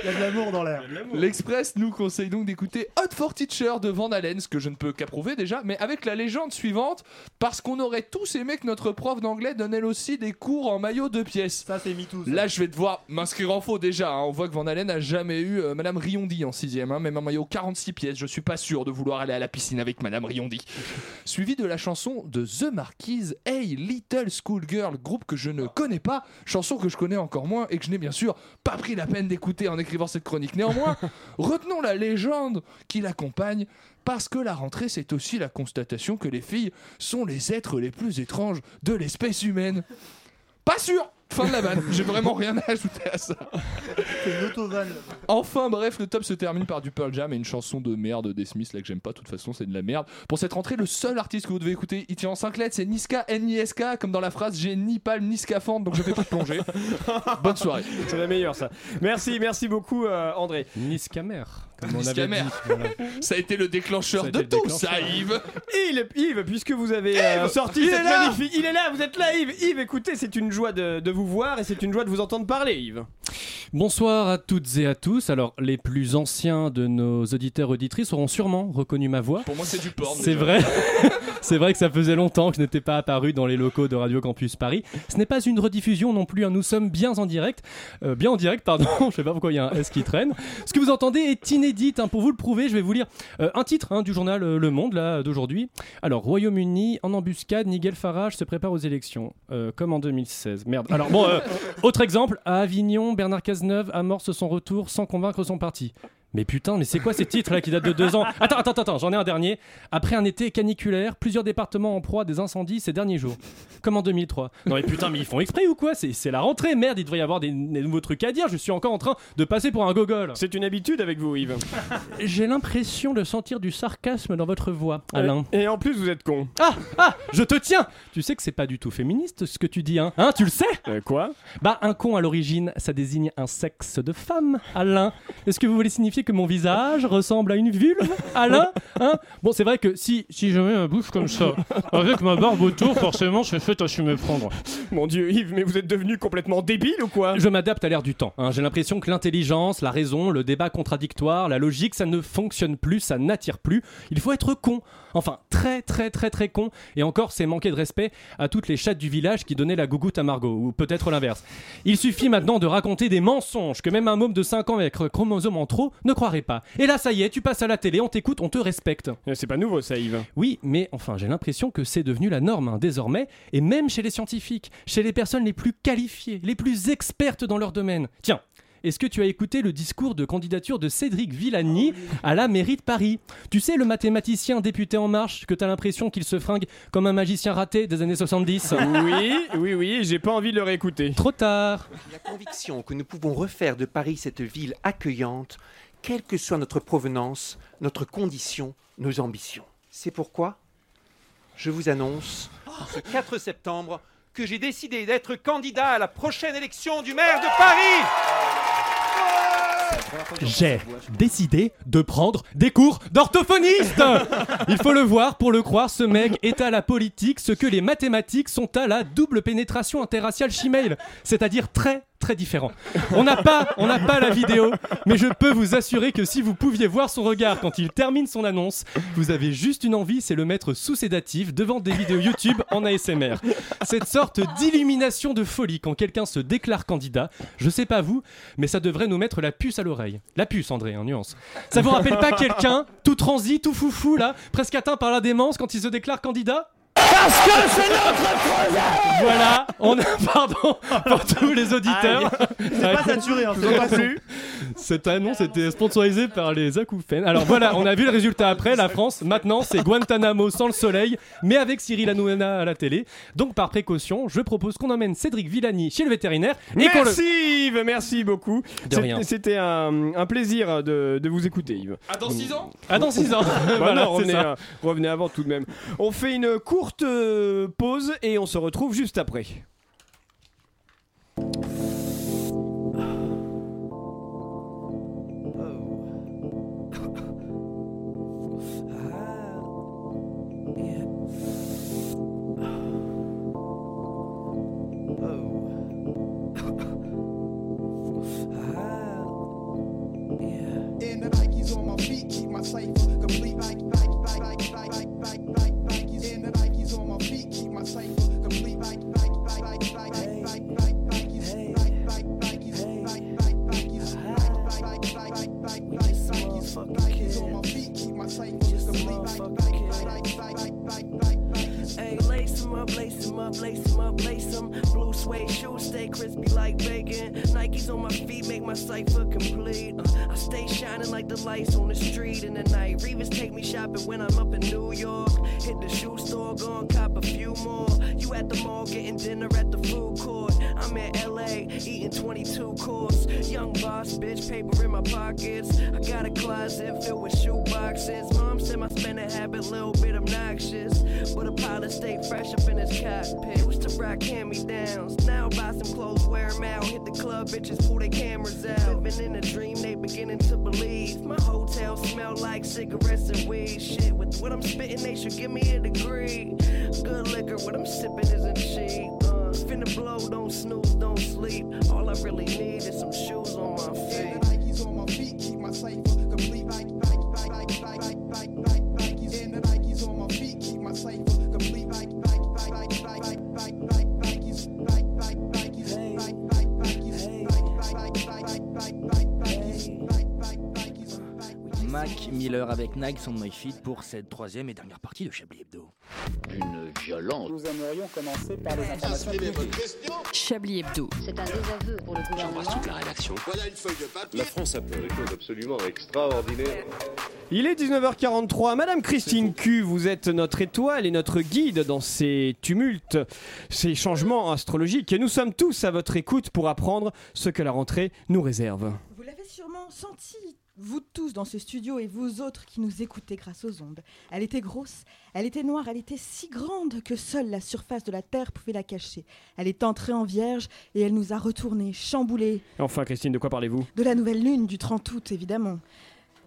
Il y a de l'amour dans l'air. L'Express nous conseille donc d'écouter Hot for Teacher de Van Halen, ce que je ne peux qu'approuver déjà, mais avec la légende suivante, parce qu'on aurait tous aimé que notre prof d'anglais donne elle aussi des cours en maillot de pièces. Ça, c'est MeToo. Là, je vais devoir m'inscrire en faux déjà. hein. On voit que Van Halen n'a jamais eu euh, Madame Riondi en sixième, hein, même un maillot 46 pièces. Je suis pas sûr de vouloir aller à la piscine avec Madame Riondi. Suivi de la chanson de The Marquise, Hey Little Schoolgirl, groupe que je ne connais pas, chanson que je connais encore moins et que je n'ai bien sûr pas pris la peine d'écouter en écrivant cette chronique. Néanmoins, retenons la légende qui l'accompagne. Parce que la rentrée, c'est aussi la constatation que les filles sont les êtres les plus étranges de l'espèce humaine. Pas sûr Fin de la vanne, j'ai vraiment rien à ajouter à ça. C'est une autovan. Enfin bref, le top se termine par du Pearl Jam et une chanson de merde des Smiths là que j'aime pas, de toute façon c'est de la merde. Pour cette rentrée, le seul artiste que vous devez écouter, il tient en 5 lettres, c'est Niska N-I-S-K, comme dans la phrase j'ai ni palme ni scaphandre donc je fais pas de plongée. Bonne soirée. C'est la meilleure ça. Merci, merci beaucoup euh, André. Niscamer, comme on Niska avait dit. mère. voilà. Ça a été le déclencheur de le tout ça. Yves. Yves, Yves, puisque vous avez euh, sorti il cette est là magnifique, il est là, vous êtes là, Yves. Yves, écoutez, c'est une joie de, de vous voir et c'est une joie de vous entendre parler, Yves. Bonsoir à toutes et à tous. Alors, les plus anciens de nos auditeurs auditrices auront sûrement reconnu ma voix. Pour moi c'est du porn. C'est vrai. C'est vrai que ça faisait longtemps que je n'étais pas apparu dans les locaux de Radio Campus Paris. Ce n'est pas une rediffusion non plus, hein. nous sommes bien en direct. Euh, bien en direct, pardon, je sais pas pourquoi il y a un S qui traîne. Ce que vous entendez est inédit, hein. pour vous le prouver, je vais vous lire euh, un titre hein, du journal euh, Le Monde là d'aujourd'hui. Alors, Royaume-Uni, en embuscade, Nigel Farage se prépare aux élections, Euh, comme en 2016. Merde. Alors bon, euh, autre exemple, à Avignon, Bernard Cazeneuve amorce son retour sans convaincre son parti. Mais putain, mais c'est quoi ces titres là qui datent de deux ans? Attends, attends, attends, j'en ai un dernier. Après un été caniculaire, plusieurs départements en proie à des incendies ces derniers jours. Comme en 2003. Non mais putain, mais ils font exprès ou quoi? C'est c'est la rentrée, merde, il devrait y avoir des, des nouveaux trucs à dire. Je suis encore en train de passer pour un gogol. C'est une habitude avec vous, Yves. J'ai l'impression de sentir du sarcasme dans votre voix, Alain. Et en plus, vous êtes con. Ah, ah, je te tiens Tu sais que c'est pas du tout féministe ce que tu dis, hein Hein, tu le sais? Euh, quoi? Bah, un con à l'origine, ça désigne un sexe de femme, Alain. Est-ce que vous voulez signifier que mon visage ressemble à une vulve, Alain Hein Bon, c'est vrai que si, si je mets ma bouche comme ça, avec ma barbe autour, forcément, je fais tâche me prendre. Mon dieu, Yves, mais vous êtes devenu complètement débile ou quoi? Je m'adapte à l'ère du temps. hein. J'ai l'impression que l'intelligence, la raison, le débat contradictoire, la logique, ça ne fonctionne plus, ça n'attire plus. Il faut être con. Enfin, très très très très con. Et encore, c'est manquer de respect à toutes les chattes du village qui donnaient la gougoute à Margot, ou peut-être l'inverse. Il suffit maintenant de raconter des mensonges que même un môme de 5 ans avec chromosome en trop ne croirait pas. Et là, ça y est, tu passes à la télé, on t'écoute, on te respecte. C'est pas nouveau ça, Yves. Oui, mais enfin, j'ai l'impression que c'est devenu la norme hein, désormais, et même chez les scientifiques, chez les personnes les plus qualifiées, les plus expertes dans leur domaine. Tiens. Est-ce que tu as écouté le discours de candidature de Cédric Villani à la mairie de Paris? Tu sais, le mathématicien député En Marche, que t'as l'impression qu'il se fringue comme un magicien raté des années 70 Oui, oui, oui, j'ai pas envie de le réécouter. Trop tard La conviction que nous pouvons refaire de Paris cette ville accueillante, quelle que soit notre provenance, notre condition, nos ambitions. C'est pourquoi je vous annonce, ce 4 septembre, j'ai décidé d'être candidat à la prochaine élection du maire de Paris. J'ai décidé de prendre des cours d'orthophoniste. Il faut le voir, pour le croire, ce mec est à la politique ce que les mathématiques sont à la double pénétration interraciale chimale, c'est-à-dire très très différent. On n'a pas, la vidéo, mais je peux vous assurer que si vous pouviez voir son regard quand il termine son annonce, vous avez juste une envie, c'est le mettre sous sédatif devant des vidéos YouTube en ASMR. Cette sorte d'illumination de folie quand quelqu'un se déclare candidat, je sais pas vous, mais ça devrait nous mettre la puce à l'oreille. La puce, André, en nuance. Ça vous rappelle pas quelqu'un, tout transi, tout foufou là, presque atteint par la démence quand il se déclare candidat? Parce que c'est notre projet Voilà, on a, pardon, pour tous les auditeurs. C'est pas saturé, hein, c'est pas plus. Cette annonce était sponsorisée par les acouphènes. Alors voilà, on a vu le résultat après. La France, maintenant, c'est Guantanamo sans le soleil, mais avec Cyril Hanouna à la télé. Donc par précaution, je propose qu'on emmène Cédric Villani chez le vétérinaire. et Merci Yves, merci beaucoup. De C'est- rien. C'était un, un plaisir de, de vous écouter Yves. Ah, dans 6 ans? Ah, dans 6 ans. Bah Voilà, non, revenez, ça. euh, revenez avant tout de même. On fait une courte euh, pause et on se retrouve juste après. Up, lace 'em up, lace 'em up, lace 'em. Blue suede shoes stay crispy like bacon. Nikes on my feet make my cipher complete. Uh, I stay shining like the lights on the street in the night. Revis take me shopping when I'm up in New York. Hit the shoe store, go and cop a few more. You at the mall getting dinner at the food court. I'm in LA eating 22 course. Young boss, bitch, paper in my pockets. I got a closet filled with shoe boxes. Mom said my spending habit a little bit obnoxious, but a pilot stay fresh up in his cockpit. Used to rock hand me downs. Now buy some clothes, wear 'em out. Hit the club, bitches pull their cameras out. Living in a dream, they beginning to believe. My hotel smell like cigarettes and weed. Shit, with what I'm spitting, they should give me a degree. Good liquor, what I'm sipping isn't cheap. Uh, finna blow, don't snooze, don't sleep. All I really need is some shoes on my feet. And the Nikes on my feet keep my cipher Mac Miller avec Nike on My Feet pour cette troisième et dernière partie de Chablis Hebdo. Une violence. Nous aimerions commencer par les informations publiques. Chablis Hebdo. C'est un désaveu pour le gouvernement. la rédaction. Voilà une feuille de papier. La France a fait des choses absolument extraordinaires. Il est 19h43. Madame Christine Q, vous êtes notre étoile et notre guide dans ces tumultes, ces changements astrologiques. Et nous sommes tous à votre écoute pour apprendre ce que la rentrée nous réserve. Vous l'avez sûrement senti, vous tous dans ce studio et vous autres qui nous écoutez grâce aux ondes. Elle était grosse, elle était noire, elle était si grande que seule la surface de la Terre pouvait la cacher. Elle est entrée en vierge et elle nous a retournés, chamboulés, Enfin, Christine, de quoi parlez-vous? De la nouvelle lune du 30 août évidemment.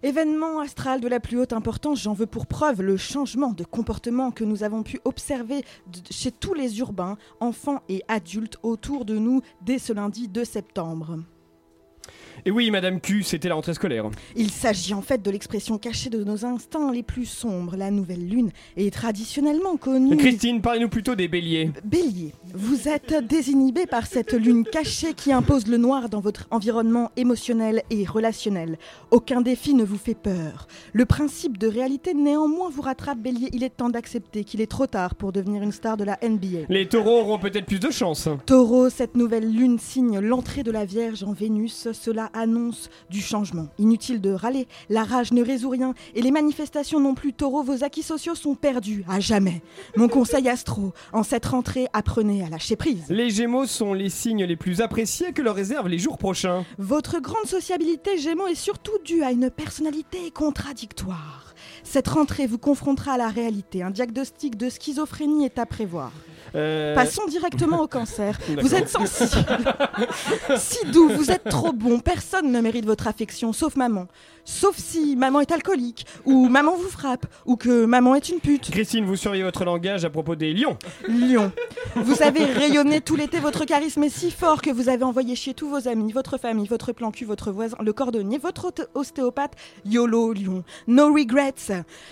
Événement astral de la plus haute importance, j'en veux pour preuve le changement de comportement que nous avons pu observer chez tous les urbains, enfants et adultes autour de nous dès ce lundi 2 septembre. Et oui, Madame Q, c'était la rentrée scolaire. Il s'agit en fait de l'expression cachée de nos instincts les plus sombres. La nouvelle lune est traditionnellement connue. Christine, parlez-nous plutôt des béliers. Bélier, vous êtes désinhibé par cette lune cachée qui impose le noir dans votre environnement émotionnel et relationnel. Aucun défi ne vous fait peur. Le principe de réalité néanmoins vous rattrape, Bélier. Il est temps d'accepter qu'il est trop tard pour devenir une star de la NBA. Les taureaux auront peut-être plus de chance. Taureau, cette nouvelle lune signe l'entrée de la Vierge en Vénus. Cela annonce du changement. Inutile de râler, la rage ne résout rien et les manifestations non plus. Taureau, vos acquis sociaux sont perdus à jamais. Mon conseil astro, en cette rentrée, apprenez à lâcher prise. Les gémeaux sont les signes les plus appréciés que leur réservent les jours prochains. Votre grande sociabilité Gémeaux est surtout due à une personnalité contradictoire. Cette rentrée vous confrontera à la réalité. Un diagnostic de schizophrénie est à prévoir. Euh, Passons directement au cancer. Vous êtes sensible. si doux, vous êtes trop bon. Personne ne mérite votre affection, sauf maman. Sauf si maman est alcoolique, ou maman vous frappe, ou que maman est une pute. Christine, vous surveillez votre langage à propos des lions. Lion. Vous avez rayonné tout l'été, votre charisme est si fort que vous avez envoyé chier tous vos amis, votre famille, votre plan cul, votre voisin, le cordonnier, votre osté- ostéopathe. YOLO, lion. No regrets.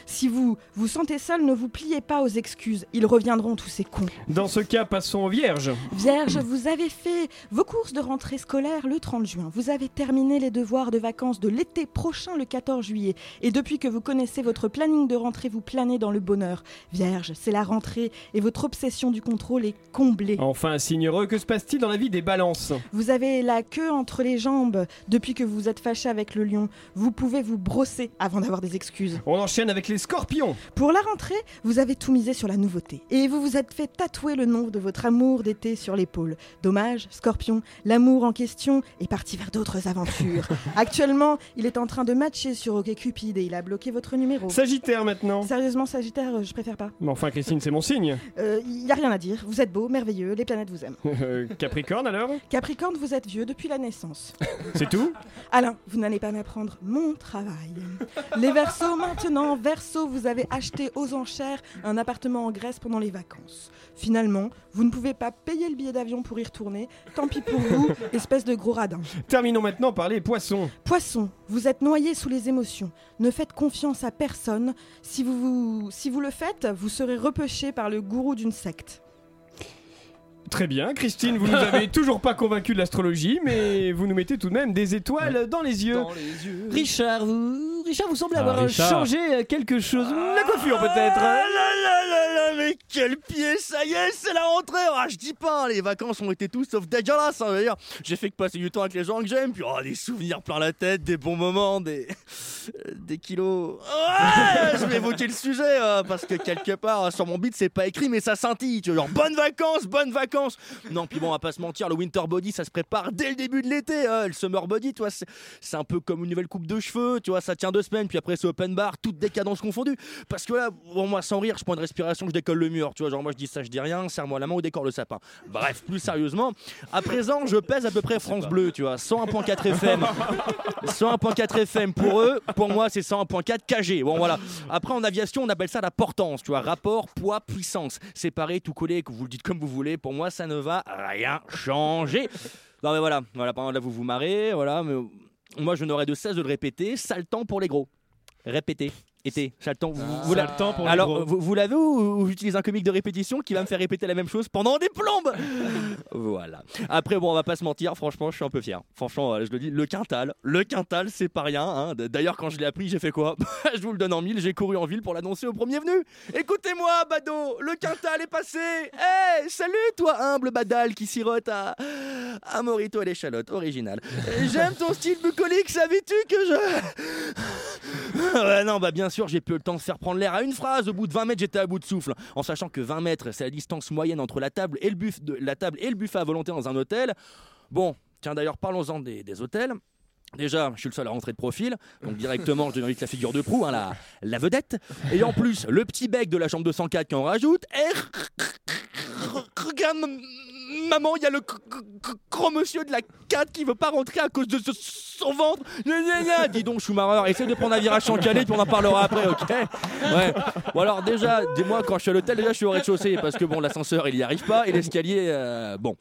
Si vous vous sentez seul, ne vous pliez pas aux excuses. Ils reviendront, tous ces cons. Dans ce cas, passons aux vierges. Vierge, vous avez fait vos courses de rentrée scolaire le 30 juin. Vous avez terminé les devoirs de vacances de l'été prochain le 14 juillet. Et depuis que vous connaissez votre planning de rentrée, vous planez dans le bonheur. Vierge, c'est la rentrée et votre obsession du contrôle est comblée. Enfin, signe heureux, que se passe-t-il dans la vie des balances? Vous avez la queue entre les jambes depuis que vous êtes fâché avec le lion. Vous pouvez vous brosser avant d'avoir des excuses. On enchaîne avec les scorpions. Pour la rentrée, vous avez tout misé sur la nouveauté. Et vous vous êtes fait tatouer le nom de votre amour d'été sur l'épaule. Dommage, Scorpion, l'amour en question est parti vers d'autres aventures. Actuellement, il est en train de matcher sur OkCupid et il a bloqué votre numéro. Sagittaire maintenant. Sérieusement, Sagittaire, euh, je préfère pas. Mais enfin, Christine, c'est mon signe. Il y a rien à dire. Vous êtes beau, merveilleux, les planètes vous aiment. Euh, Capricorne alors? Capricorne, vous êtes vieux depuis la naissance. C'est tout? Alain, vous n'allez pas m'apprendre mon travail. Les Verseaux maintenant, Verseau, vous avez acheté aux enchères un appartement en Grèce pendant les vacances. Finalement, vous ne pouvez pas payer le billet d'avion pour y retourner. Tant pis pour vous, espèce de gros radin. Terminons maintenant par les poissons. Poisson, vous êtes noyé sous les émotions. Ne faites confiance à personne. Si vous, vous- si vous le faites, vous serez repêché par le gourou d'une secte. Très bien, Christine, vous nous avez toujours pas convaincu de l'astrologie, mais vous nous mettez tout de même des étoiles dans les yeux. Richard, vous, Richard, vous semblez Ah, avoir Richard. changé quelque chose. La coiffure Ah peut-être. là là là là, mais quel pied, ça y est, c'est la rentrée. Ah, je dis pas, hein, les vacances ont été tout sauf dégueulasses. Hein, d'ailleurs. J'ai fait que passer du temps avec les gens que j'aime, puis oh, des souvenirs plein la tête, des bons moments, des des kilos. Ouais, je vais évoquer le sujet euh, parce que quelque part sur mon beat c'est pas écrit, mais ça scintille. Tu vois, genre bonnes vacances, bonnes vacances. Non, puis bon, on va pas se mentir, le winter body ça se prépare dès le début de l'été. hein. le summer body, tu vois, c'est un peu comme une nouvelle coupe de cheveux. Tu vois, ça tient deux semaines, puis après c'est open bar, toutes décadences confondues. Parce que là, bon, moi sans rire, je prends une respiration, je décolle le mur. Tu vois, genre moi je dis ça, je dis rien, serre-moi la main ou décore le sapin. Bref, plus sérieusement, à présent je pèse à peu près France Bleu, tu vois, 101.4 FM. 101.4 FM pour eux, pour moi c'est 101.4 KG. Bon voilà. Après en aviation, on appelle ça la portance, tu vois, rapport poids puissance. Séparé, tout collé, que vous le dites comme vous voulez. Pour moi, ça ne va rien changer. Non mais voilà, voilà, par là vous vous marrez, voilà, moi je n'aurai de cesse de le répéter, sale temps pour les gros. Répétez. Été, sale temps. Vous, vous Sale la- temps pour les Alors, vous, vous l'avez ou, ou j'utilise un comique de répétition qui va me faire répéter la même chose pendant des plombes Voilà. Après, bon, on va pas se mentir, franchement, je suis un peu fier. Franchement, je le dis, le quintal, le quintal, c'est pas rien. hein. D'ailleurs, quand je l'ai appris, j'ai fait quoi? Je vous le donne en mille, j'ai couru en ville pour l'annoncer au premier venu. Écoutez-moi, Bado, le quintal est passé. Hé, salut, toi, humble badal qui sirote à, à Morito à l'échalote, original. J'aime ton style bucolique, savais-tu que je. non, bah bien sûr, j'ai peu le temps de faire prendre l'air à une phrase. Au bout de 20 mètres, j'étais à bout de souffle. En sachant que 20 mètres, c'est la distance moyenne entre la table et le, de, la table et le buffet à volonté dans un hôtel. Bon, tiens d'ailleurs, parlons-en des, hôtels. Déjà, je suis le seul à rentrer de profil, donc directement, je donne la figure de proue, hein, la, la vedette. Et en plus, le petit bec de la chambre 204 qui en rajoute. Et regarde, maman, il y a le gros monsieur de la 4 qui veut pas rentrer à cause de ce- son ventre. Gna, gna, gna. Dis donc, Schumacher, essaie de prendre un virage sans caler, puis on en parlera après, ok? Ouais. Bon, alors, déjà, dis-moi, quand je suis à l'hôtel, déjà, je suis au rez-de-chaussée, parce que bon, l'ascenseur, il y arrive pas, et l'escalier, euh, bon.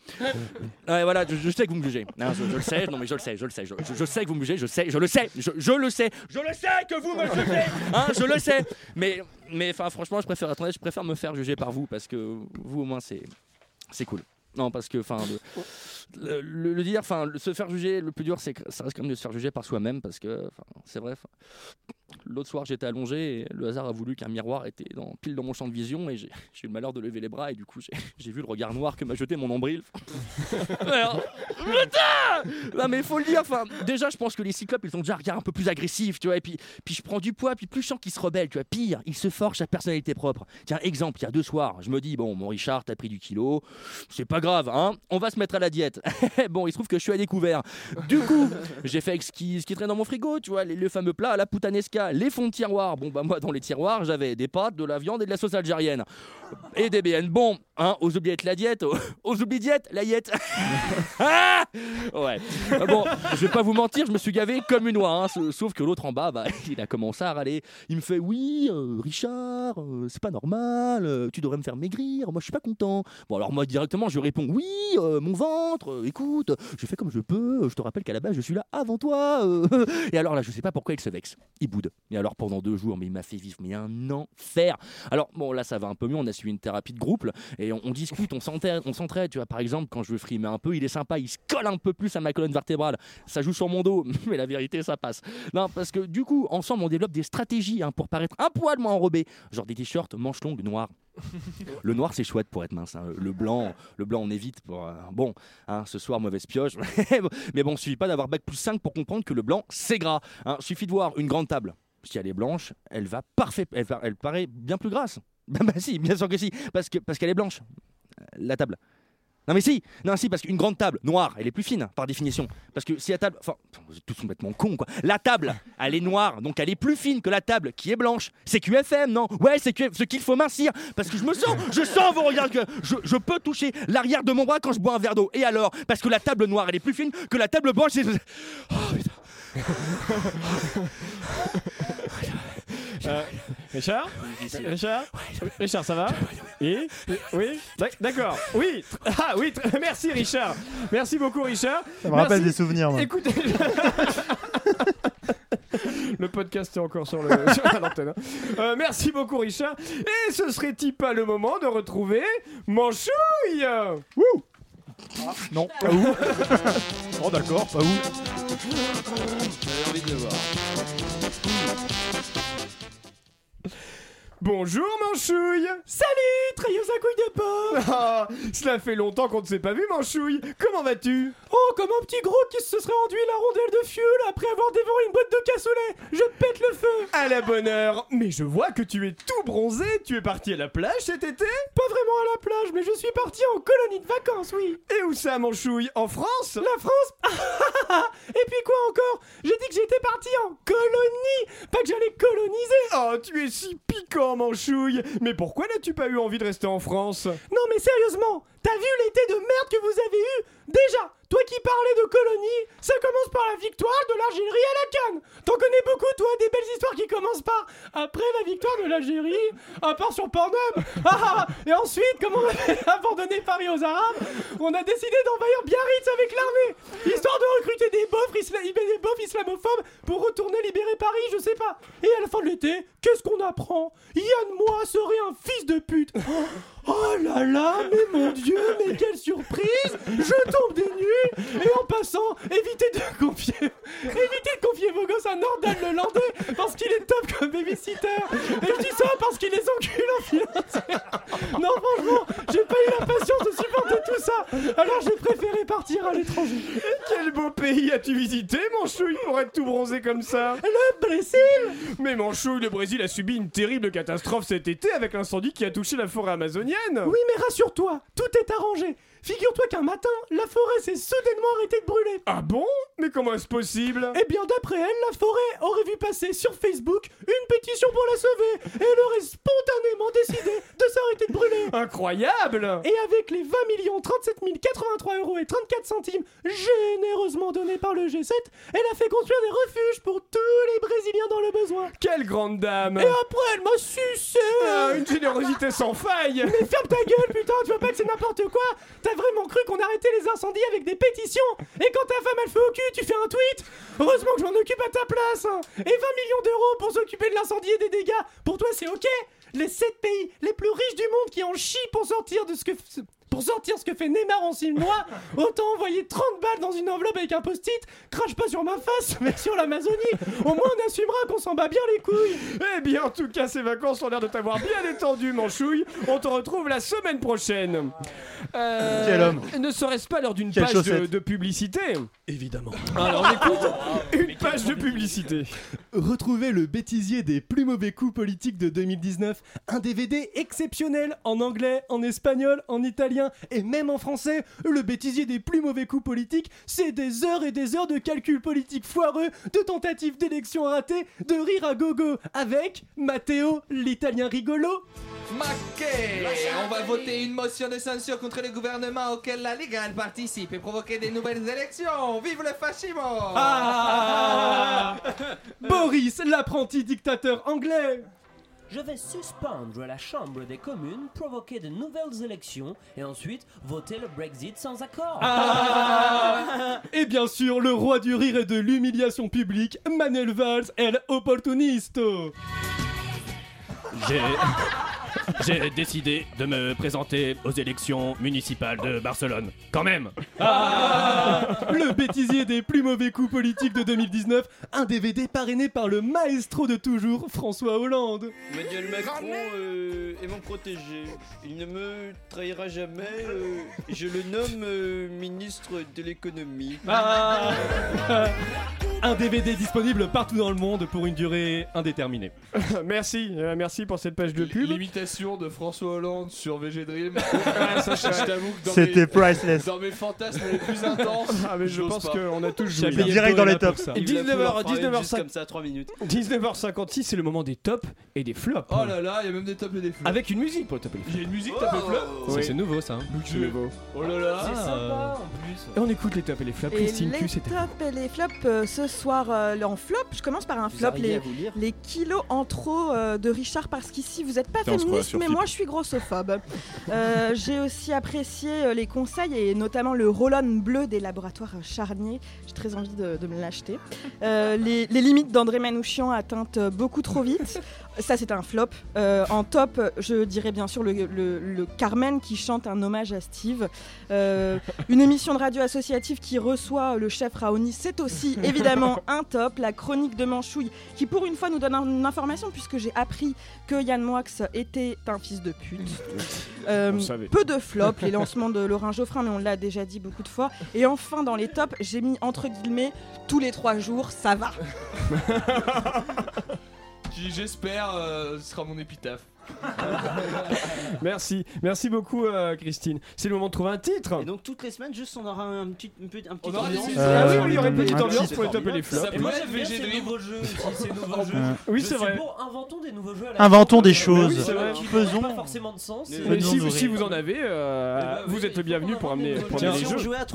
Ouais, voilà, je, sais que vous me jugez. Hein, je, le sais, non, mais je le sais, je le sais, je, je- sais que vous me jugez, je sais, je le sais, je, je le sais, je le sais que vous me jugez, hein, je le sais. Mais, mais, enfin, franchement, je préfère, attendez, je préfère me faire juger par vous, parce que vous, au moins, c'est, c'est cool. Non, parce que, enfin, le, dire, enfin, se faire juger, le plus dur, c'est ça reste quand même de se faire juger par soi-même, parce que, c'est vrai. L'autre soir, j'étais allongé et le hasard a voulu qu'un miroir était dans, pile dans mon champ de vision et j'ai eu le malheur de lever les bras et du coup, j'ai- vu le regard noir que m'a jeté mon nombril. Alors, putain Non mais il faut le dire, enfin, déjà je pense que les cyclopes ils ont déjà un regard un peu plus agressif, tu vois, et puis, puis je prends du poids, puis plus je sens qu'ils se rebellent, tu vois, pire, ils se forgent sa personnalité propre. Tiens, exemple, il y a deux soirs, je me dis, bon, mon Richard, t'as pris du kilo, c'est pas grave, hein, on va se mettre à la diète. bon, il se trouve que je suis à découvert. Du coup, j'ai fait avec ce qui, ce qui traîne dans mon frigo, tu vois, les, le fameux plat à la les fonds de tiroir. Bon, bah moi, dans les tiroirs, j'avais des pâtes, de la viande et de la sauce algérienne. Et des BN. Bon, hein, aux oubliettes la diète, aux, aux oubliettes la diète. Ah ouais. Bon, je vais pas vous mentir, je me suis gavé comme une oie, hein, sa- sauf que l'autre en bas, bah, il a commencé à râler. Il me fait Oui, euh, Richard, euh, c'est pas normal, euh, tu devrais me faire maigrir, moi je suis pas content. Bon, alors moi directement, je réponds Oui, mon ventre, écoute, je fais comme je peux, je te rappelle qu'à la base je suis là avant toi. Et alors là, je sais pas pourquoi il se vexe, il boude. Et alors pendant deux jours, mais il m'a fait vivre mais un enfer. Alors bon, là ça va un peu mieux, on a suivi une thérapie de groupe, et et on, on discute, on s'entraide, on s'entraide. Tu vois, par exemple, quand je veux frimer un peu, il est sympa, il se colle un peu plus à ma colonne vertébrale. Ça joue sur mon dos, mais la vérité, ça passe. Non, parce que du coup, ensemble, on développe des stratégies hein, pour paraître un poil moins enrobé. Genre des t-shirts manches longues noires. Le noir c'est chouette pour être mince. hein. Le blanc, le blanc on évite pour. euh, bon, hein, ce soir mauvaise pioche. Mais bon, suffit pas d'avoir bac plus 5 pour comprendre que le blanc c'est gras. Hein. Suffit de voir une grande table. Si elle est blanche, elle va parfait, elle paraît bien plus grasse. Bah, bah si, bien sûr que si, parce que parce qu'elle est blanche. Euh, La table. Non mais si, non si parce qu'une grande table noire, elle est plus fine par définition. Parce que si la table, enfin, vous êtes tous complètement cons quoi. La table, elle est noire, donc elle est plus fine que la table qui est blanche. C'est QFM, non? Ouais, c'est QFM, ce qu'il faut mincir. Parce que je me sens, je sens vos regards que je, je peux toucher l'arrière de mon bras quand je bois un verre d'eau. Et alors? Parce que la table noire, elle est plus fine que la table blanche. Oh putain. Euh, Richard? Richard Richard, ça va? Oui? D'ac- D'accord. Oui. Ah oui, merci Richard. Merci beaucoup Richard. Ça me rappelle Merci. des souvenirs, moi. Écoutez. Le podcast est encore sur le sur hein. Euh, merci beaucoup Richard. Et ce serait-il pas le moment de retrouver Manchouille? Wouh Non, pas où? Oh d'accord, pas où? J'avais envie de le voir. Bonjour Manchouille. Salut Trailleuse à couilles de porc. Ah, Cela fait longtemps qu'on ne s'est pas vu Manchouille. Comment vas-tu? Oh, comme un petit gros qui se serait enduit la rondelle de fioul après avoir dévoré une boîte de cassoulet. Je pète le feu. À la bonne heure. Mais je vois que tu es tout bronzé. Tu es parti à la plage cet été? Pas vraiment à la plage, mais je suis parti en colonie de vacances, oui. Et où ça Manchouille? En France? La France. Et puis quoi encore? J'ai dit que j'étais parti en colonie. Pas que j'allais coloniser. Oh, tu es si piquant Manchouille Mais pourquoi n'as-tu pas eu envie de rester en France? Non mais sérieusement, t'as vu l'été de merde que vous avez eu? Déjà, toi qui parlais de colonie, ça commence par la victoire de l'Algérie à la Cannes. T'en connais beaucoup, toi, des belles histoires qui commencent par après la victoire de l'Algérie, à part sur Pornhub. Ah, ah, et ensuite, comme on avait abandonné Paris aux Arabes, on a décidé d'envahir Biarritz avec l'armée, histoire de recruter des beaufs islamophobes pour retourner libérer Paris, je sais pas. Et à la fin de l'été, qu'est-ce qu'on apprend? Yann Moi serait un fils de pute. Oh là là, mais mon dieu, mais quelle surprise. Je tombe des nues. Et en passant, évitez de confier Évitez de confier vos gosses à Nordal le Landais parce qu'il est top comme babysitter. Et je dis ça parce qu'il les encule en financière Non franchement, j'ai pas eu la patience de supporter tout ça. Alors j'ai préféré partir à l'étranger. Quel beau pays as-tu visité Manchouille pour être tout bronzé comme ça. Le Brésil. Mais Manchouille, le Brésil a subi une terrible catastrophe cet été avec l'incendie qui a touché la forêt amazonienne Oui mais rassure-toi, tout est arrangé Figure-toi qu'un matin, la forêt s'est soudainement arrêtée de brûler. Ah bon? Mais comment est-ce possible? Eh bien, d'après elle, la forêt aurait vu passer sur Facebook une pétition pour la sauver. Et elle aurait spontanément décidé de s'arrêter de brûler. Incroyable! Et avec les 20 millions 37 083 euros et 34 centimes généreusement donnés par le G7, elle a fait construire des refuges pour tous les Brésiliens dans le besoin. Quelle grande dame! Et après, elle m'a sucé. Ah, Une générosité sans faille! Mais ferme ta gueule, putain, tu vois pas que c'est n'importe quoi T'as vraiment cru qu'on arrêtait les incendies avec des pétitions Et quand ta femme elle fait au cul, tu fais un tweet Heureusement que je m'en occupe à ta place hein. Et 20 millions d'euros pour s'occuper de l'incendie et des dégâts Pour toi, c'est ok Les 7 pays les plus riches du monde qui en chient pour sortir de ce que... Pour sortir ce que fait Neymar en 6 mois, autant envoyer 30 balles dans une enveloppe avec un post-it, crache pas sur ma face, mais sur l'Amazonie. Au moins on assumera qu'on s'en bat bien les couilles. Eh bien, en tout cas, ces vacances ont l'air de t'avoir bien détendu, Manchouille. On te retrouve la semaine prochaine. Euh, Quel homme. Ne serait-ce pas l'heure d'une Quelle page de, chaussette. de publicité Évidemment. Alors, on écoute une page de publicité. Retrouvez le bêtisier des plus mauvais coups politiques de 2019. Un DVD exceptionnel en anglais, en espagnol, en italien et même en français. Le bêtisier des plus mauvais coups politiques, c'est des heures et des heures de calculs politiques foireux, de tentatives d'élections ratées, de rire à gogo avec Matteo, l'italien rigolo. Maquet On va voter une motion de censure contre le gouvernement auquel la Ligue 1 participe et provoquer des nouvelles élections. Vive le fascisme Ah Boris, l'apprenti dictateur anglais Je vais suspendre la Chambre des communes, provoquer de nouvelles élections et ensuite voter le Brexit sans accord. Ah Et bien sûr, le roi du rire et de l'humiliation publique, Manuel Valls, el opportunisto. J'ai... J'ai décidé de me présenter aux élections municipales de Barcelone. Quand même Ah le bêtisier des plus mauvais coups politiques de 2019, un DVD parrainé par le maestro de toujours, François Hollande. Emmanuel Macron euh, est mon protégé. Il ne me trahira jamais. euh, je le nomme euh, ministre de l'économie. Ah un DVD disponible partout dans le monde pour une durée indéterminée. merci, euh, merci pour cette page de pub. L'imitation de François Hollande sur VG Dream. ça, je Ouais. t'avoue que dans C'était mes, priceless. Dans mes fantasmes les plus intenses. Ah mais je j'ose pense pas. qu'on a tous joué. Direct dans les tops, ça. Et Il va 19h, pouvoir faire une 19h, juste comme ça, 3 minutes. 19h56, c'est le moment des tops et des flops. Oh là là, il y a même des tops et des flops. Avec une musique pour le top et les flops. Il y a une musique top et flop Oui. C'est nouveau ça. hein. Oh là là. C'est Ah, sympa en plus. Et on écoute les tops et les flops. Et Christine les Q, c'était. tops et les flops euh, ce soir euh, en flop. Je commence par un Vous flop. arrivez Les, à vous lire les kilos en trop euh, de Richard parce qu'ici vous n'êtes pas Putain, on se croit féministe mais moi je suis grossophobe. Euh, J'ai aussi apprécié euh, les conseils et notamment le roll-on bleu des laboratoires Charnier. J'ai très envie de, de me l'acheter. Euh, les, les limites d'André Manouchian atteintes beaucoup trop vite. Ça c'est un flop. Euh, en top, je dirais bien sûr le, le- le Carmen qui chante un hommage à Steve. Une émission de radio associative qui reçoit le chef Raoni, c'est aussi évidemment un top. La chronique de Manchouille qui pour une fois nous donne un- une information puisque j'ai appris que Yann Moix était un fils de pute. Euh, peu de flops, les lancements de Laurent Geoffrin, mais on l'a déjà dit beaucoup de fois. Et enfin dans les tops, j'ai mis entre guillemets tous les trois jours, ça va. J'espère, euh, ce sera mon épitaphe. Merci, merci beaucoup euh, Christine. C'est le moment de trouver un titre. Et donc toutes les semaines, juste on aura un petit, un petit On aura ambiance. des- Ah oui, oui, il y aurait une petite un ambiance pour les et les flops. Ça Et moi ces Dream. nouveaux jeux ces nouveaux jeux. Oui, c'est vrai. pour, inventons des nouveaux jeux à la Inventons des Oui, choses. c'est vrai. Qui Faisons- n'ont pas forcément de sens. Mais si, vous en avez, euh, Eh ben oui, vous êtes le bienvenu pour amener, des trouver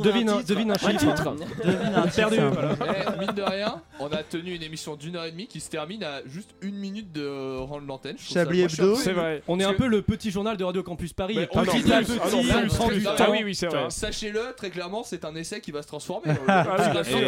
Devine un devine un titre. Devine un Perdu. Eh, mine de rien, on a tenu une émission d'une heure et demie qui se termine à juste une minute de rendre l'antenne. Chablis Hebdo. C'est vrai. On est un peu le petit journal de Radio Campus Paris. On à plus, petit, ah. Ah oui, oui, c'est vrai. Sachez-le, très clairement, c'est un essai qui va se transformer. Ah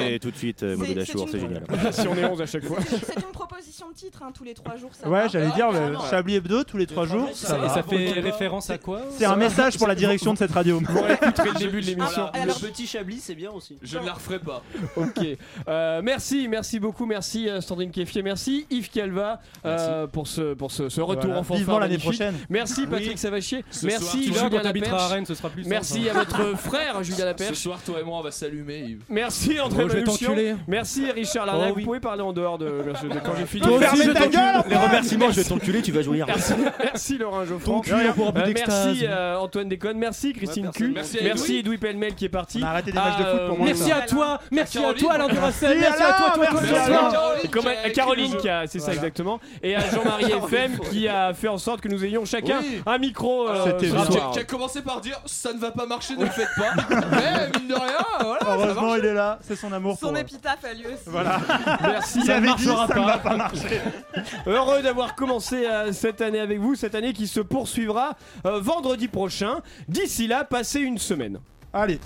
Et tout de suite, euh, C'est- Maud c'est Dachour, une- c'est génial. si on est 11 à chaque fois. C'est une proposition de titre, hein, tous les trois jours, ça Ouais, j'allais Ah, dire, le. Chablis Hebdo tous les trois trois jours, ça Et ça fait référence à quoi C'est un message pour la direction de cette radio. Réécouterez le début de l'émission. Le petit Chablis, c'est bien aussi. Je ne la referai pas. Ok. Euh, merci, merci beaucoup, merci euh, Sandrine Keffier, merci Yves Calva euh, pour ce pour ce, ce retour Voilà. en fanfare Vivement l'année prochaine. Merci Patrick Oui. Savachier, Ce merci Julien Laperche. Ce Merci hein. à votre frère Julien Ce Laperche. soir, toi et moi, on va s'allumer. Merci André je vais Manouchian. t'enculer. Merci Richard Larnac. Oh. Vous pouvez parler en dehors de, quand j'ai fini. Les remerciements, je vais t'enculer, tu vas jouir. Merci, merci Laurent Geoffrand. Plus Euh, merci euh, Antoine Déconne, merci Christine Q. Merci Edoui Pellemel qui est parti. On a arrêté des matchs de foot pour moi. Merci à toi, merci à Caroline. toi Alain Duracell, Merci à toi, toi. Caroline, Caroline le qui a, c'est ça exactement, et à Jean-Marie FM qui a fait en sorte que nous ayons chacun Oui. un micro. euh, C'était ce bien. Qui soir. a, qui a commencé par dire ça ne va pas marcher, ne le faites pas. Mais mine de rien, voilà. ça Heureusement, il est là, c'est son amour Son pour. épitaphe a lieu aussi. Voilà. Merci. Il avait dit marchera ça ne pas. va pas marcher. Heureux d'avoir commencé euh, cette année avec vous, cette année qui se poursuivra euh, vendredi prochain. D'ici là, passez une semaine. Allez.